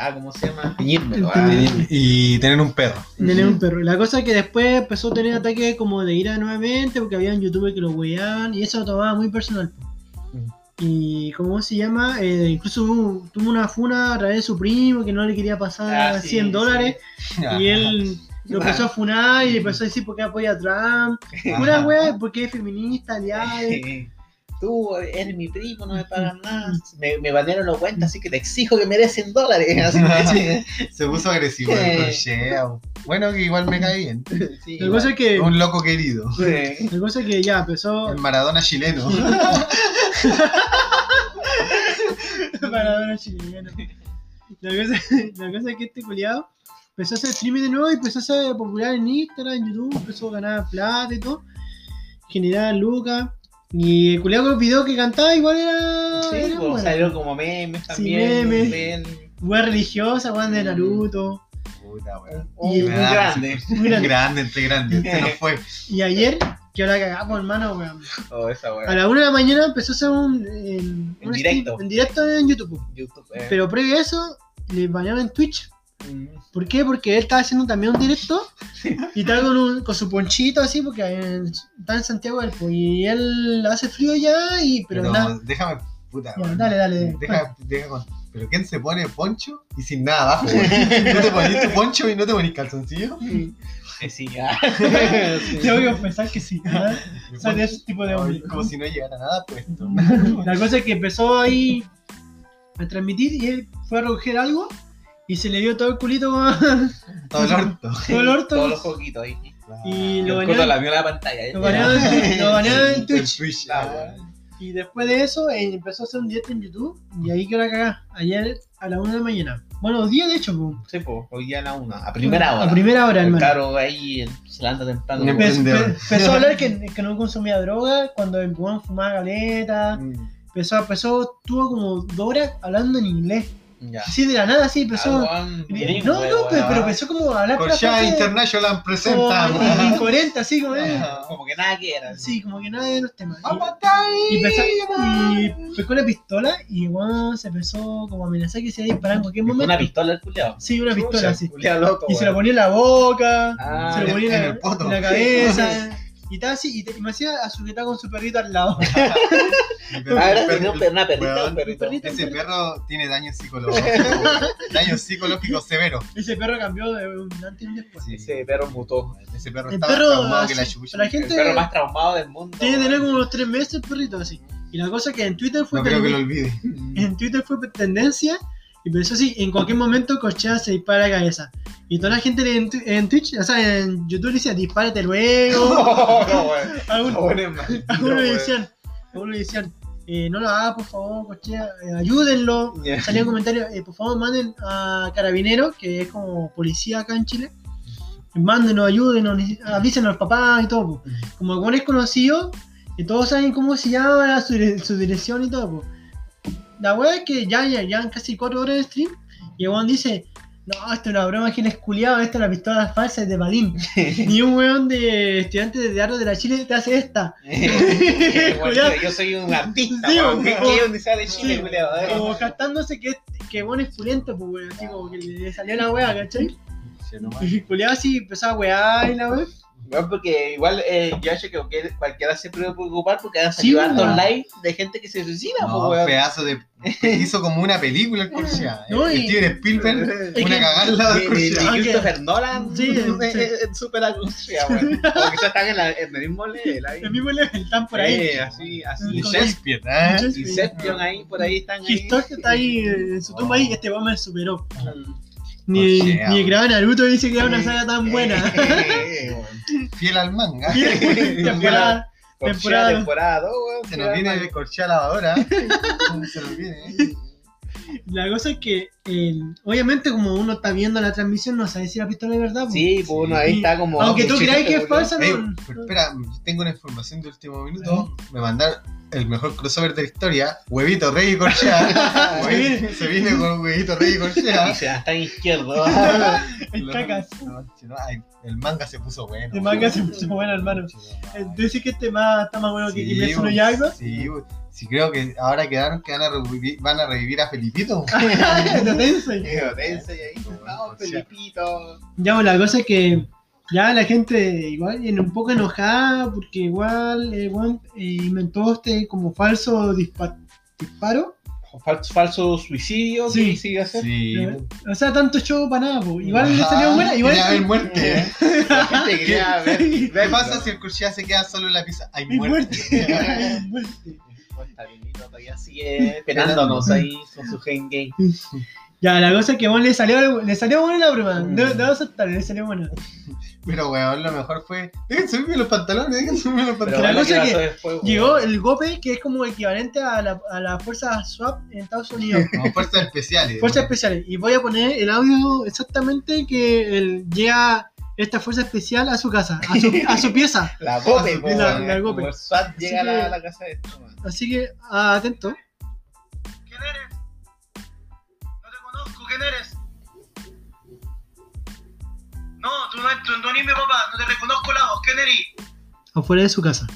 Ah, ¿cómo se llama? Teñírmelo. ah. Y, y tener un perro. Tener un perro. La cosa es que después empezó a tener ataques como de ira nuevamente, porque había un youtuber que lo weaban y eso lo tomaba muy personal. Y ¿cómo se llama? Eh, incluso hubo- tuvo una funa a través de su primo que no le quería pasar Ah, sí, 100 sí. dólares y él lo empezó a funar y le empezó a decir por qué apoya a Trump. Pura wea, porque es feminista, aliade. Tú eres mi primo, no me pagan nada. Me, me banearon los cuentas, así que te exijo que me des 100 dólares. Así que, Se puso agresivo el crochet. Bueno, que igual me cae bien. sí, La cosa es que, Un loco querido. sí. la cosa es que ya empezó. El Maradona chileno. Maradona chileno. La cosa, la cosa es que este culiado empezó a hacer streaming de nuevo y empezó a ser popular en Instagram, en YouTube, empezó a ganar plata y todo, generar lucas. Y el culiado con los videos que cantaba igual era. Sí, era pues, salieron como memes Sí, también. memes. él. Wea religiosa, weón de Naruto. Puta, weón. Un, Y- un grande. Muy grande. Grande, entre grande. Se nos fue. Y ayer, que ahora cagamos, hermano, weón. Oh, esa A wea. la una de la mañana empezó a hacer un. En, En un directo. stream- en directo en YouTube. YouTube. eh. Pero previo a eso, le bañaron en Twitch. ¿Por qué? Porque él estaba haciendo también un directo y estaba con, un- con su ponchito así, porque en- está en Santiago del y él hace frío ya, y, pero, Pero nada. déjame. Puta, Ya, dale, dale. Deja, deja con- Pero ¿quién se pone poncho y sin nada abajo? ¿No te ponís tu poncho y no te ponís calzoncillo? Eh, sí, ah. Tengo que confesar que sí. Soy de ese tipo de hombre. Como si no llegara nada puesto. La cosa es que empezó ahí a transmitir y él fue a recoger algo y se le dio todo el culito Todo el orto. todo el orto. Todos los poquitos ahí. Y lo El coto banearon, la vio en la pantalla. eh. lo banearon en- lo Twitch. Twitch. Ah, ah. Y después de eso eh, empezó a hacer un directo en YouTube y ahí que la cagá. Ayer a la una de la mañana. Bueno, dos días de hecho, po. Sí, pues, hoy día a la una. A primera hora. A primera hora, El hermano. caro ahí se levanta temprano. Empezó a hablar que, que no consumía droga cuando el fumaba galeta. Mm. Empezó, empezó, tuvo como dos horas hablando en inglés. Ya. Así de la nada, así empezó. No, no, pero, pero empezó como a hablar Corchea frases International presenta. como incoherente, así como eh. Como que nada que era. Sí, como que nada de los temas. Y, y, empezó, y pescó la pistola y weón se empezó como a amenazar que se iba a disparar en cualquier Fue momento. una pistola el culiao. Sí, una pistola loco. Y se la ponía en la boca, Ah, se en- ponía en en, la, poto. en la cabeza. Y estaba así, y, te- y me hacía a sujetar con su perrito al lado. Ah, era tenía un per- una perrita, Weón, un perrito. perrito. Ese perro tiene daños psicológicos. daños psicológicos severos. Ese perro cambió de un antes y un después. Sí. Ese perro mutó. Ese perro El estaba perro, traumado que la así, chucha. la El gente perro más traumado del mundo. tiene que tener como unos tres meses el perrito así. Y la cosa que en Twitter fue No creo que lo olvide. en Twitter fue tendencia y pensó así, en cualquier momento Cochea se dispara la cabeza. Y toda la gente en, Twi- en Twitch, o sea, en YouTube le decía, dispárate luego. No, weón. Algunos, No, algunos No, le decían, algunos le decían, eh, no lo hagas, por favor, Cochea, eh, ayúdenlo. Ya. Salían comentarios, eh, por favor, manden a Carabineros, que es como policía acá en Chile. Mándenos, ayúdenos, avisen a los papás y todo. po. Como el weón es conocido, y todos saben cómo se llama, su, su dirección y todo. po. La weá es que ya, ya, ya casi cuatro horas de stream, y el weón dice, No, esto es una broma, Giles culiado, esta es la pistola falsa de Balín. Ni un weón de estudiante de teatro de la Chile te hace esta. Bueno, yo soy un artista, Sí, weón. ¿Qué o- qué universidad de Chile, Sí, ver. Como captándose que, que bueno es pulento, pues weón, así como que le salió la wea, ¿cachai? Y culiado así empezó a wear y la wea. Bueno, porque igual eh, yo acho que cualquier- cualquiera se puede preocupar porque han Sí, salido ¿verdad? live de gente que se suicida, pues, No, pedazo de. Hizo como una película el Corsia. No, el y- Steven Spielberg, Es una que- cagada al del De, de- de Corsia. Aunque- Christopher Nolan, Sí, sí. súper anuncia, weón. Como que ya están en, la, en el mismo level ahí. El mismo level, están por ahí. Eh, así, así. Y Shakespeare, ¿eh? Inception ahí, por ahí están ahí. Histor está ahí eh, en su tumba ahí y este weón me superó. Ni, O sea, ni graba Naruto dice que era una saga tan buena. Eh. Fiel al manga. temporada, Corchea, Temporada. temporada 2, weón. Se nos viene de Corsia lavadora. Se nos viene. La cosa es que, eh, obviamente, como uno está viendo la transmisión, no sabe si la pistola es verdad. pues. Sí, pues uno ahí Y- está como. Aunque tú creas que es falsa, Ey, no. pero espera, tengo una información de último minuto. Me mandaron el mejor crossover de la historia. Huevito, Rey y Corsia. Se viene. se viene con Huevito, Rey y. Y se la están izquierdo. El el manga se puso bueno. El manga se puso bueno, hermano. Eh, Dice que este más, está más bueno que Kimetsu no Yaiba. Sí, sí, creo que ahora quedaron que van a revivir, van a, revivir a Felipito. Tensei. Ahí. No, Felipito. Ya, bueno, la cosa es que ya la gente igual viene un poco enojada porque igual eh, eh, inventó este como falso dispa- disparo. Falso, falso suicidio. Sí. ¿qué sigue a hacer? Sí. O sea, tanto show para nada, po. igual le salió buena. Igual Quería ver muerte. ¿eh? La gente quería ver. ¿Qué pasa si el Corsia se queda solo en la pieza? Hay muerte. muerte. Muerte. Está bienito, todavía sigue penándonos ahí con su game. Ya, la cosa es que bueno, le salió, le salió buena la broma. Debo, debo aceptarlo, le salió buena. Pero weón, lo mejor fue. Dejen subirme los pantalones, dejen subirme los Pero la pantalones. cosa es ¿qué que después, Llegó el GOPE, que es como equivalente a la, a la fuerza SWAP en Estados Unidos. Como fuerzas especiales. Fuerzas especiales. Y voy a poner el audio exactamente que el- llega esta fuerza especial a su casa, a su, a su pieza. La Gope, po, La- Gope. SWAT llega a la, que- a la casa de esto, weón. Así que, atento. ¿Quién eres? No te conozco, ¿quién eres? No, tú no, tú, no eres mi papá, no te reconozco la voz, ¿quién eres? Afuera de su casa.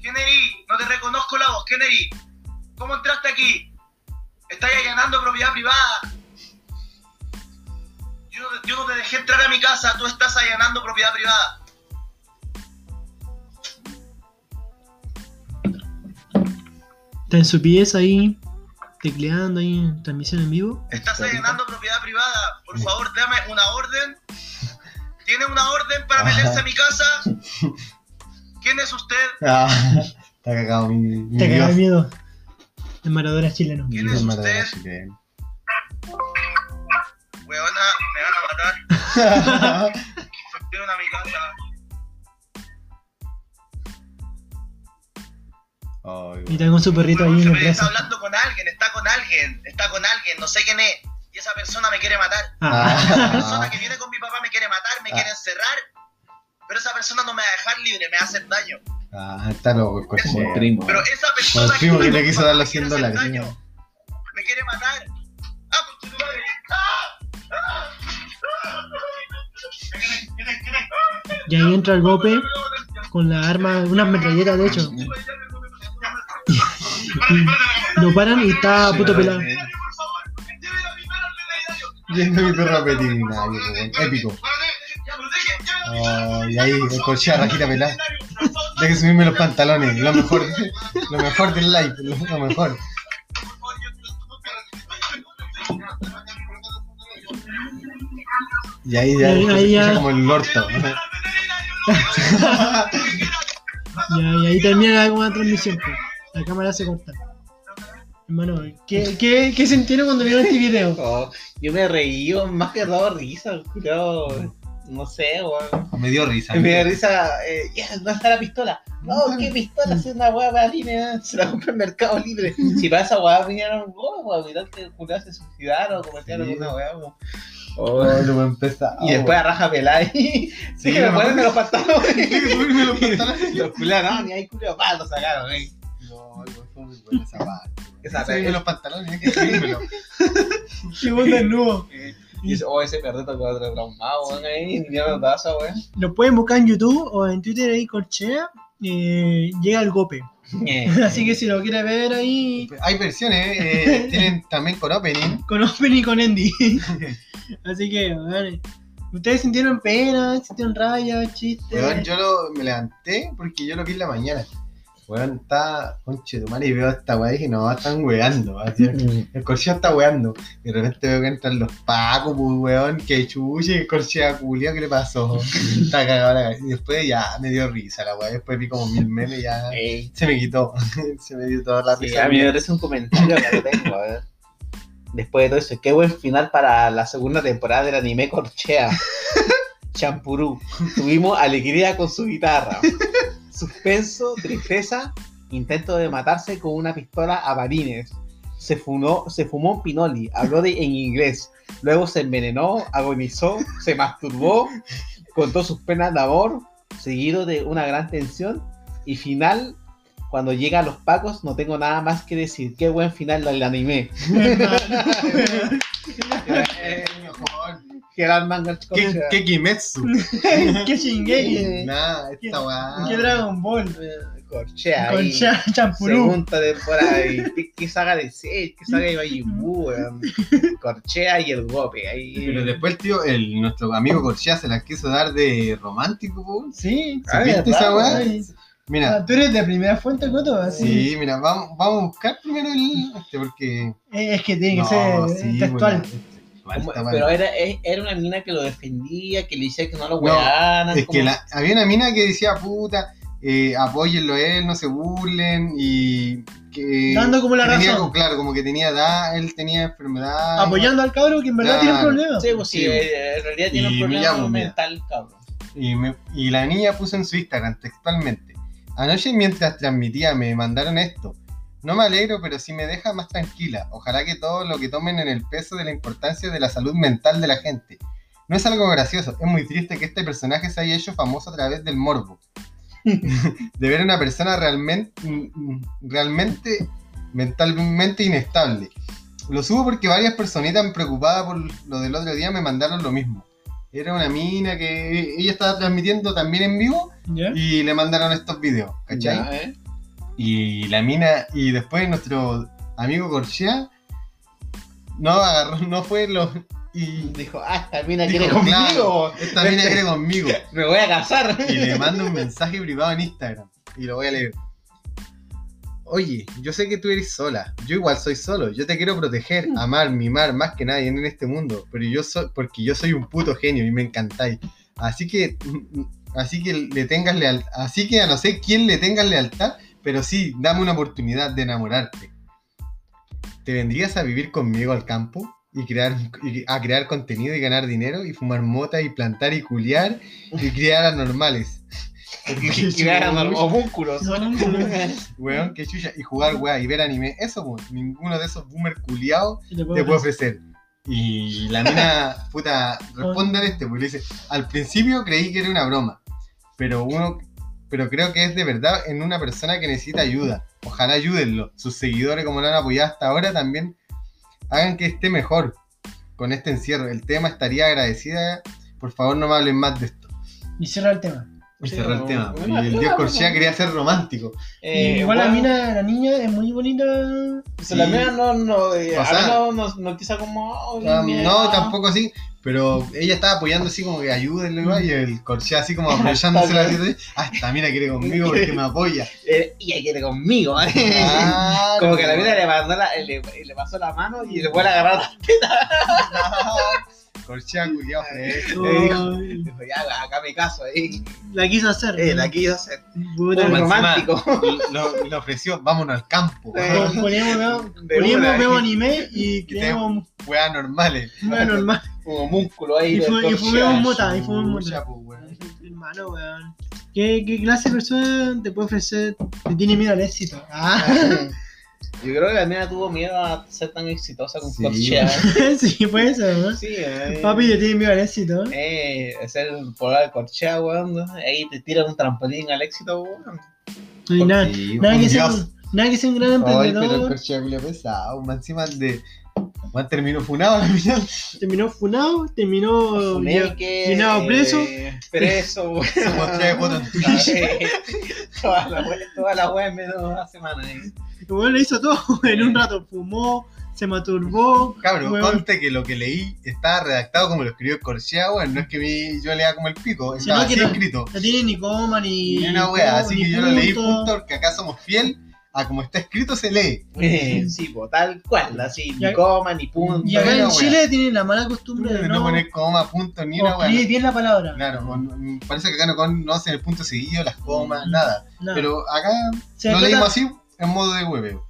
¿Quién eres? No te reconozco la voz, ¿quién eres? ¿Cómo entraste aquí? Estás allanando propiedad privada. Yo, no- yo no te dejé entrar a mi casa, tú estás allanando propiedad privada. Está en su pieza ahí, tecleando ahí en transmisión en vivo. Estás allanando propiedad privada. Por favor, dame una orden. ¿Tiene una orden para meterse a mi casa? ¿Quién es usted? Ah, está cagado mi, mi Te caga de miedo. El Maradona chileno. ¿Quién es usted? Weona, me van a matar. Metieron a mi casa. Ay, Y está con su perrito ahí en el está hablando con alguien, está con alguien, está con alguien, no sé quién es. Y esa persona me quiere matar. Ah, Esa Ah. persona que viene con mi papá me quiere matar, me Ah. quiere encerrar. Pero esa persona no me va a dejar libre, me va a hacer daño. Ah, está loco. Como el primo. Pero esa persona el primo que le con quiso mi dar papá los me quiere 100 hacer dólares. daño. Me quiere matar. ¡Ah, por tu madre! ¡Ah! ¡Ah! Y ahí entra el GOPE con la arma, unas metralletas de hecho. Lo paran y está puto pelado. Viendo mi perro weón. Épico. Oh, y ahí el Corsia rajita pelada. Dejen subirme los pantalones. Lo mejor, lo mejor del live. Lo mejor. Y ahí ya, Y ahí- ya- como el orto. Y ahí, ahí termina la transmisión. pues. La cámara se corta. Hermano, ¿qué, qué, qué sintieron cuando vieron este video? Oh, yo me reí, más que dado risa, culiao. No sé, weón. Me dio risa. Me dio risa, eh, ya, ¿dónde está la pistola? No, ¿qué pistola? Es una weá para línea, se la compra en Mercado Libre. Si para esa weá vinieron, oh, weón, mirar que se suicidaron o cometieron Sí. alguna weá, weón. Oh, lo voy a empezar. Y después a raja pelada y sí, que me ponen de los pantalones. Subirme los pantalones. los culiados, no, ni hay culiao, pa, lo sacaron, eh. No, fue muy buena esa parte. Esa parte. los pantalones, que subírmelo. Qué buen desnudo. Y dice, oh, ese perrito que va a traumado, weón, ahí, ni mierda pasa, weón. Lo pueden buscar en YouTube o en Twitter ahí, Corchea. eh, llega el gope. Eh, Así que si lo quiere ver ahí, Hay versiones, eh, tienen también con opening. con Open y con Andy. Así que, vale. ¿Ustedes sintieron pena? ¿Sintieron raya? ¿Chistes? Weón, yo lo- me levanté porque yo lo vi en la mañana. Weón, está conche tu madre y veo esta weá y dije, no, están weando. así, El corchea está weando. Y de repente veo que entran los pacos, pues weón, que chuche, el corchea culiao, ¿qué le pasó? está cagado la cabeza. Y después ya me dio risa la weá. Después vi como mil memes y ya Ey, se me quitó. se me dio toda la sí, risa. a mí me parece un comentario que lo tengo, a ver. Después de todo eso, qué buen final para la segunda temporada del anime Corchea. Champurú. Tuvimos alegría con su guitarra. Suspenso, tristeza, intento de matarse con una pistola a balines. Se, fumó, se fumó un pinoli, habló de, en inglés. Luego se envenenó, agonizó, se masturbó, contó sus penas de amor, seguido de una gran tensión. Y final, cuando llegan los pacos, no tengo nada más que decir. Qué buen final del anime. Gerard Manga ¿Qué, Corchea. qué Kimetsu? ¿Qué Shingeki? Nada, esta weá. ¿Qué Dragon Ball? Corchea. Cha- champurú. Segunda temporada. y ¿Qué, qué saga de seis? ¿Qué saga de Majin Buu? Corchea y el Gope. Ahí. Pero después, tío, el, nuestro amigo Corchea se las quiso dar de romántico, po. Sí. Ah, ¿Viste ¿verdad, esa weá? Mira, Ah, Tú eres de primera fuente, Coto. Así. sí, mira, vamos, vamos a buscar primero el este porque. Eh, Es que tiene que No, ser sí, textual. Como- esta weá. Pero era, es- era una mina que lo defendía, que le decía que no lo No, wearan. Es que como- la- había una mina que decía, puta, eh, apóyenlo a él, no se burlen y que... Dando como la que tenía razón. como- claro, como que tenía edad, él tenía enfermedad. Apoyando al cabro que en verdad tiene un Claro. problema. Sí, pues sí, Sí. eh, en realidad tiene Y un problema mira. mental, cabrón. Y, me- y la niña puso en su Instagram textualmente. Anoche mientras transmitía me mandaron esto. No me alegro, pero sí me deja más tranquila. Ojalá que todos lo que tomen en el peso de la importancia de la salud mental de la gente. No es algo gracioso, es muy triste que este personaje se haya hecho famoso a través del morbo. de ver a una persona realmente, realmente mentalmente inestable. Lo subo porque varias personitas preocupadas por lo del otro día me mandaron lo mismo. Era una mina que ella estaba transmitiendo también en vivo y le mandaron estos videos, ¿cachai? ¿eh? Y la mina, y después nuestro amigo Corchea no agarró, no fue lo. Y Dijo, ah, esta mina dijo, quiere conmigo. "Claro, esta mina quiere conmigo. Me voy a casar. Y le mando un mensaje privado en Instagram. Y lo voy a leer. Oye, yo sé que tú eres sola. Yo igual soy solo. Yo te quiero proteger, amar, mimar más que nadie en este mundo. Pero yo soy, porque yo soy un puto genio y me encantáis. Así que, así que le tengas lealtad. Así que a no sé quién le tengas lealtad, pero sí, dame una oportunidad de enamorarte. ¿Te vendrías a vivir conmigo al campo? Y crear, y a crear contenido y ganar dinero y fumar mota y plantar y culiar y criar anormales. Y hagan homúnculos. Weón, qué chucha. Y jugar weá y ver anime. Eso, ninguno de esos boomer culiados te puede ofrecer. Y la mina, puta, responde a este, porque le dice, al principio creí que era una broma, pero uno, pero creo que es de verdad en una persona que necesita ayuda. Ojalá ayúdenlo. Sus seguidores, como lo han apoyado hasta ahora, también hagan que esté mejor con este encierro. El tema estaría agradecida. Por favor, no me hablen más de esto. Y cierra el tema. Y Sí, cerró el tema. no, el dios no. quería ser romántico. Eh, Igual la mina, la niña es muy bonita. se la mina no, no, eh, O sea- no, no, quizá como. oh, Ah, no, tampoco así. Pero ella estaba apoyando así como que ayúdenle igual, y el Corchea así como aprovechándose la situación. Hasta mira quiere conmigo porque me apoya. Eh, ella quiere conmigo. ¿eh? Ah, como que la mina le, mandó la, le, le pasó la mano y le fue a agarrar. Corchea culiao Eh, dijo, Ay, dijo, ya, acá me caso. Eh, La quiso hacer. eh, la quiso hacer. Puta, Un romántico. Lo, le ofreció, vámonos al campo. Eh, Pon- Poníamos, veo- De poníamos, una, vemos anime y creamos Weas normales. una normal. Como músculo ahí. Y, fu- y fumemos mota, y fumemos mota. pues. Hermano, weón. ¿Qué, ¿Qué clase de persona te puede ofrecer? Te tiene miedo al éxito. Ah, Yo creo que la mina tuvo miedo a ser tan exitosa con Sí. Corchea. sí, puede ser, ¿no? Sí, eh. Papi le tiene miedo al éxito. Eh, ser por de Corchea, weón. ¿no? Ahí te tiran un trampolín al éxito, weón. No hay nada, nada, que sea, nada que sea un gran Ay, pero el emprendedor. Corchea culiao pesado. más Encima de. Terminó funado al final. Terminó funado, terminó Funeque, llenado preso. eh, preso, weón. Se mostró de foto en Twitch. toda la wea, toda la wea en menos de una semana. eh. El weón le hizo todo. En un rato fumó, se masturbó. Cabrón, weón. conste que lo que leí estaba redactado como lo escribió Corchea, weón. No es que mi- yo lea como el pico, estaba así no- escrito. No tiene ni coma ni. Ni una wea, así que yo lo leí punto. porque acá somos fiel a como está escrito se lee. Eh, sí, po, tal cual, así, ni coma, ni punto. Y acá en wea. Chile tienen la mala costumbre de no, no, poner coma, punto, ni o una wea. bien la palabra. Claro, parece que acá no conocen el punto seguido, las comas, nada. No. Pero acá Se lo leímos así en modo de hueveo.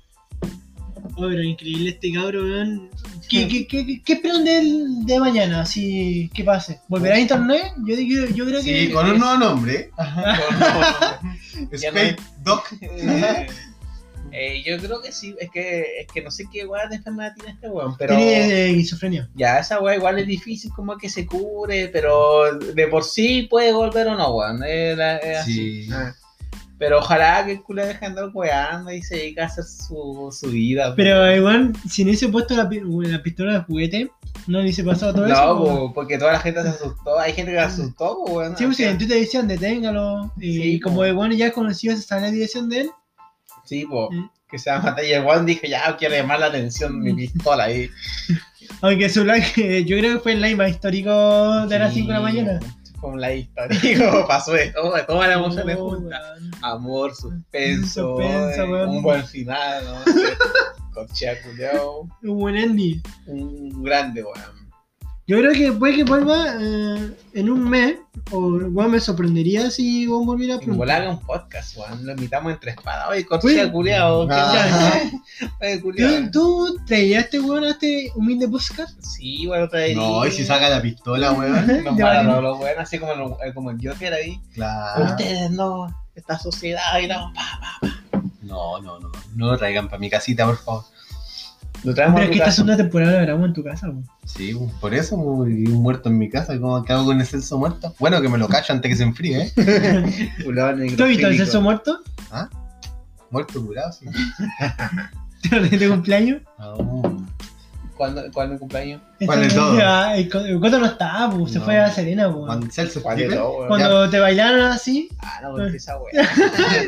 Oh, pero increíble este cabrón, weón. ¿Qué, qué, qué, qué- qué esperan de él de mañana? Así, ¿qué pase? ¿Volverá a internet? Yo, digo, yo creo Sí, que. con un nuevo nombre. Ya Spade Doc. Eh, yo creo que sí, es que, es que no sé qué weá de enfermedad tiene este weón, pero Tiene eh, esquizofrenia. ya esa weá igual es difícil como que se cure, pero de por sí puede volver o no, weón. Así. Sí. Ah. Pero ojalá que el culo deje de andar weando y se dedique a hacer su, su vida. Pero igual, si no hubiese puesto la, pi- la pistola de juguete, no hubiese pasado todo eso. No, po. po, porque toda la gente se asustó. Hay gente que se asustó, weón. Sí, pues si en Twitter decían deténgalo. Y Sí, como el bueno ya conocido, se sabe la dirección de él. Sí, po, Mm. que se va a matar. Y el weón dijo, ya quiero llamar la atención mi pistola ahí. Aunque su like, yo creo que fue el like más histórico de las 5 de la mañana. Fue un like histórico, pasó de todo, de todas las emociones Oh, juntas. Amor, suspenso, Suspenso, eh, un buen final, ¿no? sé, Corchea culiao, Un buen ending. un grande, weón. Yo creo que puede que vuelva eh, en un mes. O bueno, me sorprendería si Gon volviera pronto. volar un podcast, weón. Lo invitamos entre espadas. Oye, Corchea Uy. culiao, ¿qué Ah. tal? Oye, culiao. ¿Tú, ¿Tú traías este weón a este humilde podcast? Sí, bueno, vez. No, y si saca la pistola, weón. Nos ya. los, weones, así como, el- eh, como el Joker ahí. Claro. Ustedes no, esta sociedad y no, pa, pa. No, no, no. No lo traigan para mi casita, por favor. Lo traemos Pero es que esta casa. segunda temporada la grabamos en tu casa, weón. Sí, por eso, y un muerto en mi casa. ¿Cómo qué hago con el censo muerto? Bueno, que me lo cacho antes que se enfríe, ¿eh? ¿Tú has visto el censo muerto? Muerto curado, sí. ¿De cumpleaños? No. ¿Cuándo, ¿Cuándo cumpleaños? ¿Cuál de? Ah, El el Coto no estaba, pues, se No. fue a Serena, pues. Cuando Celso ¿Cuál de weón? Cuando te bailaron así, Ah, no, porque esa weá. Ah.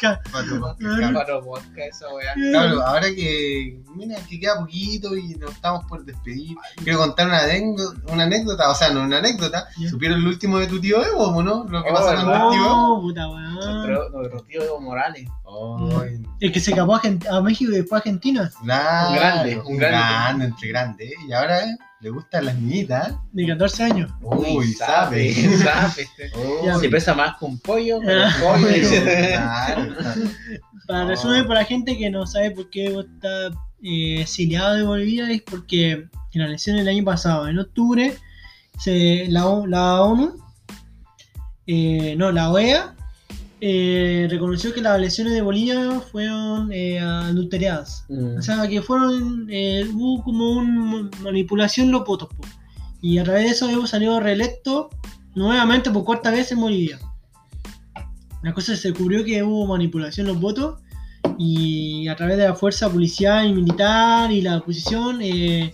cabrón. Para vodka, esa weá. Claro, ahora que, mira, que queda poquito y nos estamos por despedir, quiero contar una anécdota, una anécdota, o sea, no una anécdota. ¿Supieron el último de tu tío Evo, no? Lo que Oh, pasa con el tío Evo. Oh, puta weón. Nuestro, nuestro tío Evo Morales. Ay, El que se escapó a, a México y después a Argentina, claro, Un grande, un un grande. grande, entre grandes. Y ahora le gustan las niñitas. de 14 años. Uy, sabe, sabe. Ya. Si pesa más que un pollo, Ah. pollo. Uy, dice. claro, claro. Para resumir, para la gente que no sabe por qué está eh, exiliado de Bolivia, es porque en la elección del año pasado, en octubre, se, la, la ONU, eh, no, la OEA, eh, reconoció que las elecciones de Bolivia fueron eh, adulteradas. Mm. O sea, que fueron, eh, hubo como una manipulación los votos. po. Y a través de eso Evo salió reelecto nuevamente por cuarta vez en Bolivia. La cosa se descubrió que hubo manipulación de los votos y a través de la fuerza policial y militar y la oposición eh,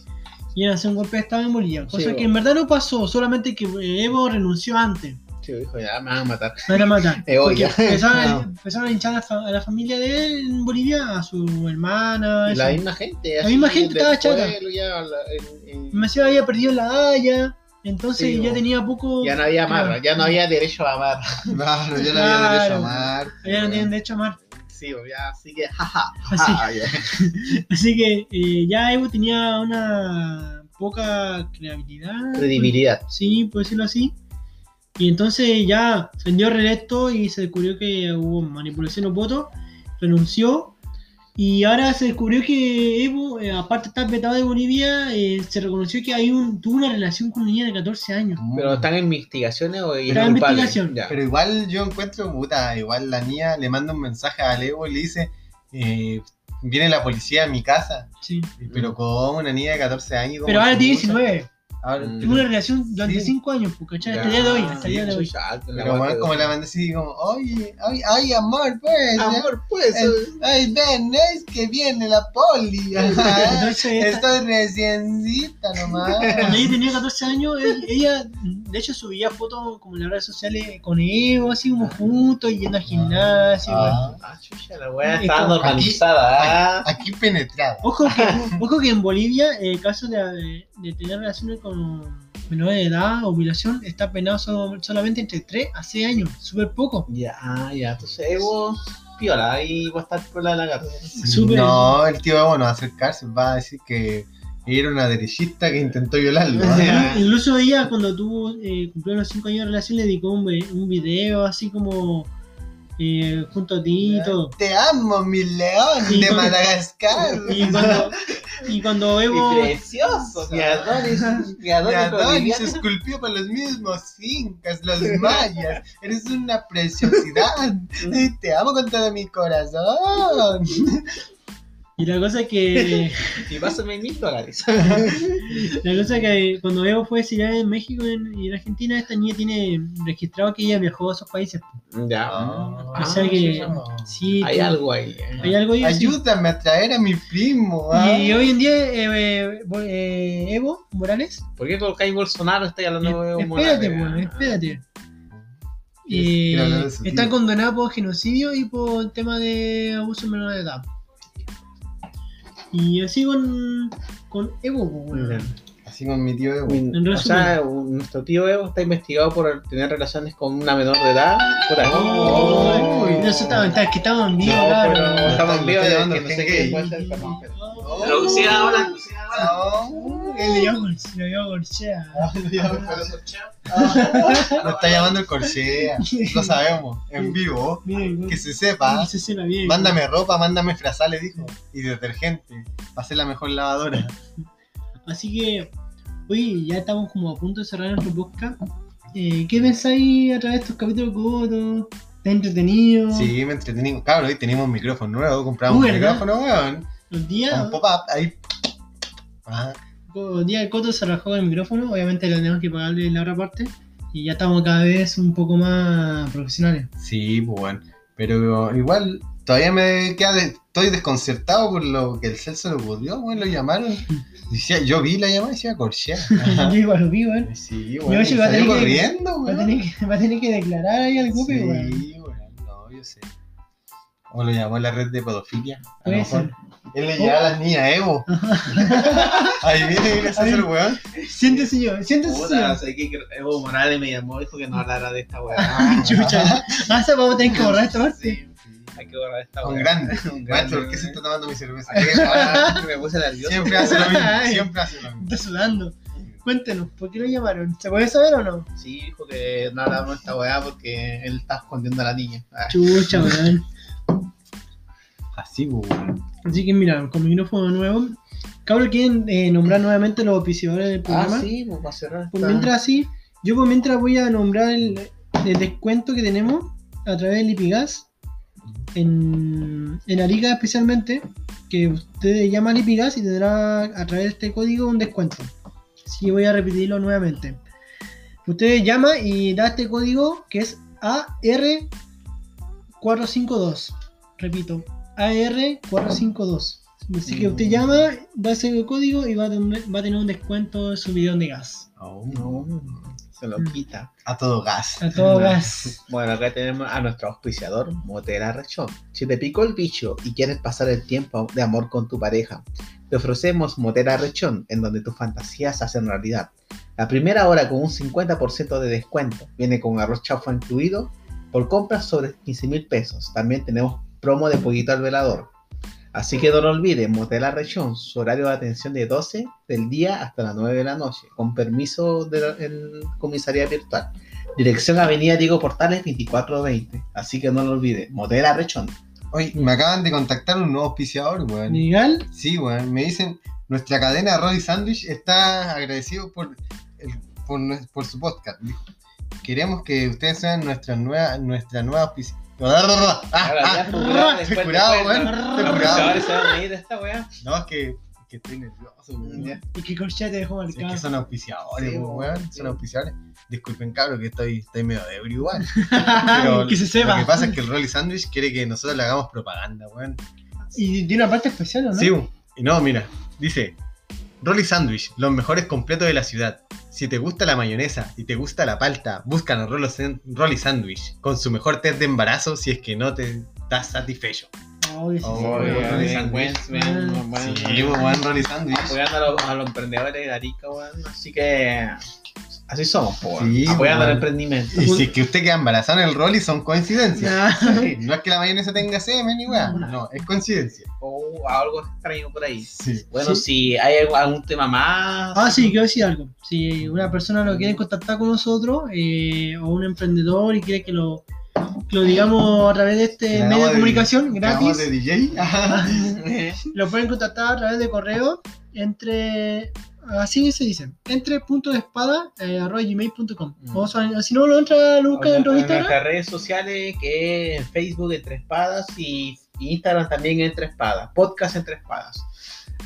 iban a hacer un golpe de estado en Bolivia. Cosa Sí, que en verdad no pasó, solamente que Evo renunció antes. Sí, dijo, ya me van a matar. Me van a matar. Ya. empezaron, No. empezaron a hinchar a la, fa- a la familia de él en Bolivia, a su hermana. La eso. misma gente. La misma gente estaba chata. Ya, la- en- en- Me decía había perdido la Haya, entonces Sí, ya tenía poco. ya no había amarra, ya no había derecho a amar. Yo no había derecho a amar. Ya no tienen derecho a amar. Sí, ya, así que, jaja. Así. ya. Así que eh, ya Evo tenía una poca credibilidad. Credibilidad. Sí, por decirlo así. Y entonces ya se dio reelecto y se descubrió que hubo manipulación de votos, renunció. Y ahora se descubrió que Evo, eh, aparte de estar vetado de Bolivia, eh, se reconoció que hay un, tuvo una relación con una niña de 14 años. Pero están en investigaciones o Está en investigación. Pero igual yo encuentro, puta, igual la niña le manda un mensaje a Evo y le dice, eh, viene la policía a mi casa. Sí. Pero como una niña de 14 años... Pero ¿cómo ahora tiene usa? 19. Ahora, Mm. Tuve una relación durante Sí. 5 años, pues, ¿cachai? Hasta el día de hoy, hasta el día de hoy. Pero weón, como la mandé así, como, oye, ay, ay, amor, pues. Amor, pues. eh, Ay, ven, es que viene la poli. ajá. Entonces, esta- Estoy reciencita nomás. Cuando ella tenía 14 años, él- ella, de hecho, subía fotos como en las redes sociales con Evo, así como juntos, yendo al gimnasio. Ah. Ah, chucha, la weá Es está normalizada. ah. Aquí penetrado. Ojo que, ojo que en Bolivia el caso de, de tener relaciones con menores de edad o violación está penado solo- solamente entre 3 a 6 años, súper poco. Ya, ya, entonces Evo, piola, ahí va a estar por la de la carrera. No, el tío Evo no va a acercarse, va a decir que era una derechista que intentó violarlo. Ya. Incluso ella cuando tuvo eh, cumplió los 5 años de relación le dedicó un, un video así como eh, junto a ti y todo. Te amo, mi león de Madagascar. Y cuando, y cuando Evo... Y precioso, mi Adonis, mi Y Adonis Adonis se esculpió por los mismos incas, los mayas. Eres una preciosidad. Y Te amo con todo mi corazón. Y la cosa es que... Y pásame mil dólares. La cosa es que cuando Evo fue desfilada en México en- y en Argentina, esta niña tiene registrado que ella viajó a esos países. Ya. O sea que sí, Hay que- algo ahí. eh. hay algo ahí. Ayúdame a traer a mi primo. ¿ah? Y hoy en día eh, eh, eh, Evo Morales, ¿Por qué colocáis Bolsonaro? Está hablando de Evo espérate, Morales? pues, espérate. Quiere Eh, hablar de su está tío. condenada por genocidio y por el tema de abuso menor de edad. Y así con, con Evo, weón. Así con mi tío Evo. En o sea, nuestro tío Evo está investigado por tener relaciones con una menor de edad. Por ahí. Oh, Uy. no, eso estaba, está- es que estamos en vivo, No, claro. pero estamos en vivo que no sé qué puede ser, pero- Oh, Pero sigan hablando. No. Él le dio golchea. Nos está llamando el Corsea. Lo sabemos. En vivo. Que se sepa. se bien. Mándame ropa, mándame frazales, dijo. Y detergente. Para hacer la mejor lavadora. Así que, oye, ya estamos como a punto de cerrar nuestro podcast. Eh, ¿Qué pensáis a través de estos capítulos cortos? ¿Está entretenido? Sí, me entretení. Cabrón, hoy tenemos un micrófono nuevo. Compramos un micrófono, weón. Los días, pop-up. Ahí. Ah, días el Coto se rajó el micrófono, obviamente le tenemos que pagarle la otra parte. Y ya estamos cada vez un poco más profesionales. sí, pues bueno. Pero igual, todavía me queda. de- estoy desconcertado por lo que el Celso lo ocurrió, weón. Lo llamaron. Decía, yo vi la llamada y decía Corsea. Yo igual lo vi, weón. Sí, weón. y va tener que- corriendo, Va tener que, va a tener que declarar ahí al weón. Sí, weón. No, yo sé. O lo llamó la red de pedofilia. A lo mejor. ser. Él le lleva a las niñas Evo. Ahí viene, viene a hacer el weón. Siéntese yo, siéntese Puta, señor. sé que Evo Morales me llamó, dijo que no hablara de esta weá. Chucha. Ah, se vamos a tener que borrar esta parte. Sí, sí, hay que borrar esta Un weá. grande. Un Maestro, ¿por qué se está tomando mi cerveza? Me puse nervioso. Siempre hace lo mismo. Siempre hace lo mismo. Está sudando. Cuéntenos, ¿por qué lo llamaron? ¿Se puede saber o no? Sí, dijo que no hablamos de esta weá porque él está escondiendo a la niña. Chucha, weón. Así, weón. Así que mira, con micrófono nuevo. Cabros, ¿quieren eh, nombrar nuevamente los auspiciadores del programa? Ah, sí, pues va a cerrar. Mientras así, yo por mientras voy a nombrar el, el descuento que tenemos a través del Lipigas. En, en Arica especialmente, que usted llama Lipigas y tendrá a través de este código un descuento. Así que voy a repetirlo nuevamente. Usted llama y da este código que es AR452. Repito, AR452. Así que usted llama, da ese código y va a tener, va a tener un descuento en su bidón de gas. Oh, No, se lo quita. A todo gas. A todo gas. Bueno, acá tenemos a nuestro auspiciador, Motera Rechón. Si te picó el bicho y quieres pasar el tiempo de amor con tu pareja, te ofrecemos Motera Rechón, en donde tus fantasías se hacen realidad. La primera hora con un 50% de descuento. Viene con arroz chaufa incluido por compras sobre 15 mil pesos. También tenemos promo de pollito al velador. Así que no lo olviden, Motela Rechón, su horario de atención de 12 del día hasta las 9 de la noche, con permiso del comisaría virtual. Dirección Avenida Diego Portales 2420. Así que no lo olviden, Motela Rechón. Oye, me acaban de contactar un nuevo auspiciador, weón. Legal. Sí, weón. Me dicen, nuestra cadena Roddy Sandwich está agradecido por, el- por, su podcast. Queremos que ustedes sean nuestra nueva, nuestra nueva auspiciadora. Ah, estoy curado, weón. Estoy curado. No, es que que estoy nervioso, weón. Y que Corchea te dejó Es marcado. que son auspiciadores, weón. Son auspiciadores. Disculpen, cabros, que estoy, estoy medio ebrio igual. que se sepa. Lo que pasa es que el Rolly Sandwich quiere que nosotros le hagamos propaganda, weón. Y tiene una parte especial, ¿o ¿no? Sí, y no, mira, dice Rolly Sandwich, los mejores completos de la ciudad. Si te gusta la mayonesa y te gusta la palta, San- Rolly Sandwich con su mejor test de embarazo si es que no te estás satisfecho. Oh, sí, Oh, sí. Rolly Sandwich. buen- Sí, buen Rolly Sandwich. apoyando a los, a los emprendedores de Arica, weón. Así que así somos, po, weón. Sí, apoyando el emprendimiento. Y si es que usted queda embarazado en el Rolly, son coincidencias. Sí, No es que la mayonesa tenga semen ni weá, no, es coincidencia. O algo extraño por ahí. Sí. Bueno, Sí. si hay algún- tema más. Ah, sí, quiero decir algo. Si una persona lo quiere contactar con nosotros, eh, o un emprendedor y quiere que lo, que lo digamos a través de este medio de comunicación gratis, de DJ. Lo pueden contactar a través de correo entre. Así se dice, entre punto de espada eh, arroba gmail.com. Mm. O sea, si no lo entra, lo busca En Instagram. nuestras redes sociales, que es Facebook Entre Espadas y Instagram también Entre Espadas, podcast Entre Espadas.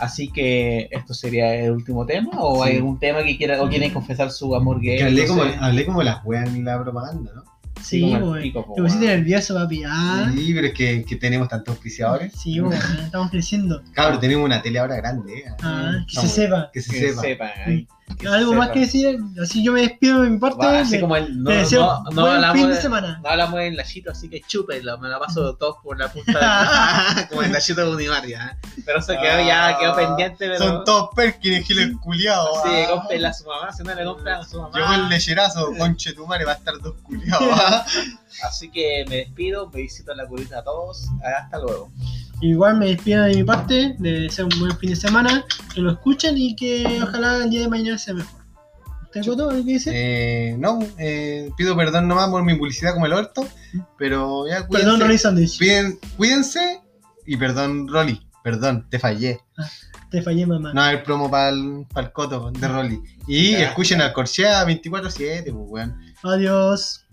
Así que esto sería el último tema, o Sí. hay algún tema que quiera, o quieren confesar su amor gay. Que hablé no como, sé. hablé como las weas en la propaganda, ¿no? Sí, güey. Te pusiste nervioso, papi. Ah, Sí, pero es que, que tenemos tantos auspiciadores. sí, güey, estamos creciendo. Cabrón, tenemos una tele ahora grande. ¿eh? Ah, que se Vamos, sepa. Que se que sepa. sepan ahí, que Algo se más que decir, así yo me despido de mi parte. Va, así me- como el, no, te deseo no, no buen hablamos fin de de- semana. No hablamos en la chito, así que chúpenlo, me la paso todos por la punta como en la chito de Univaria. ¿eh? Pero eso quedó ya, quedó pendiente, pero. Son todos Perkins, giles culiados. Sí, ah. cómprenla a su mamá, si no le compran a su mamá. Llegó el lecherazo, conche tu madre, va a estar dos culiados. ah. Así que me despido, besito a la curita a todos. Hasta luego. Igual me despido de mi parte, de desear un buen fin de semana, que lo escuchen y que ojalá el día de mañana sea mejor. ¿Usted Coto, algo que dice? Eh, no, eh, pido perdón nomás por mi publicidad como el orto, pero ya cuídense. Perdón, Rolly Sandwich. Cuiden- cuídense y perdón, Rolly, perdón, te fallé. Te fallé, mamá. No, el promo para el, coto de Rolly. Y Ya. escuchen al Corchea 24-7, pues, weón. Adiós.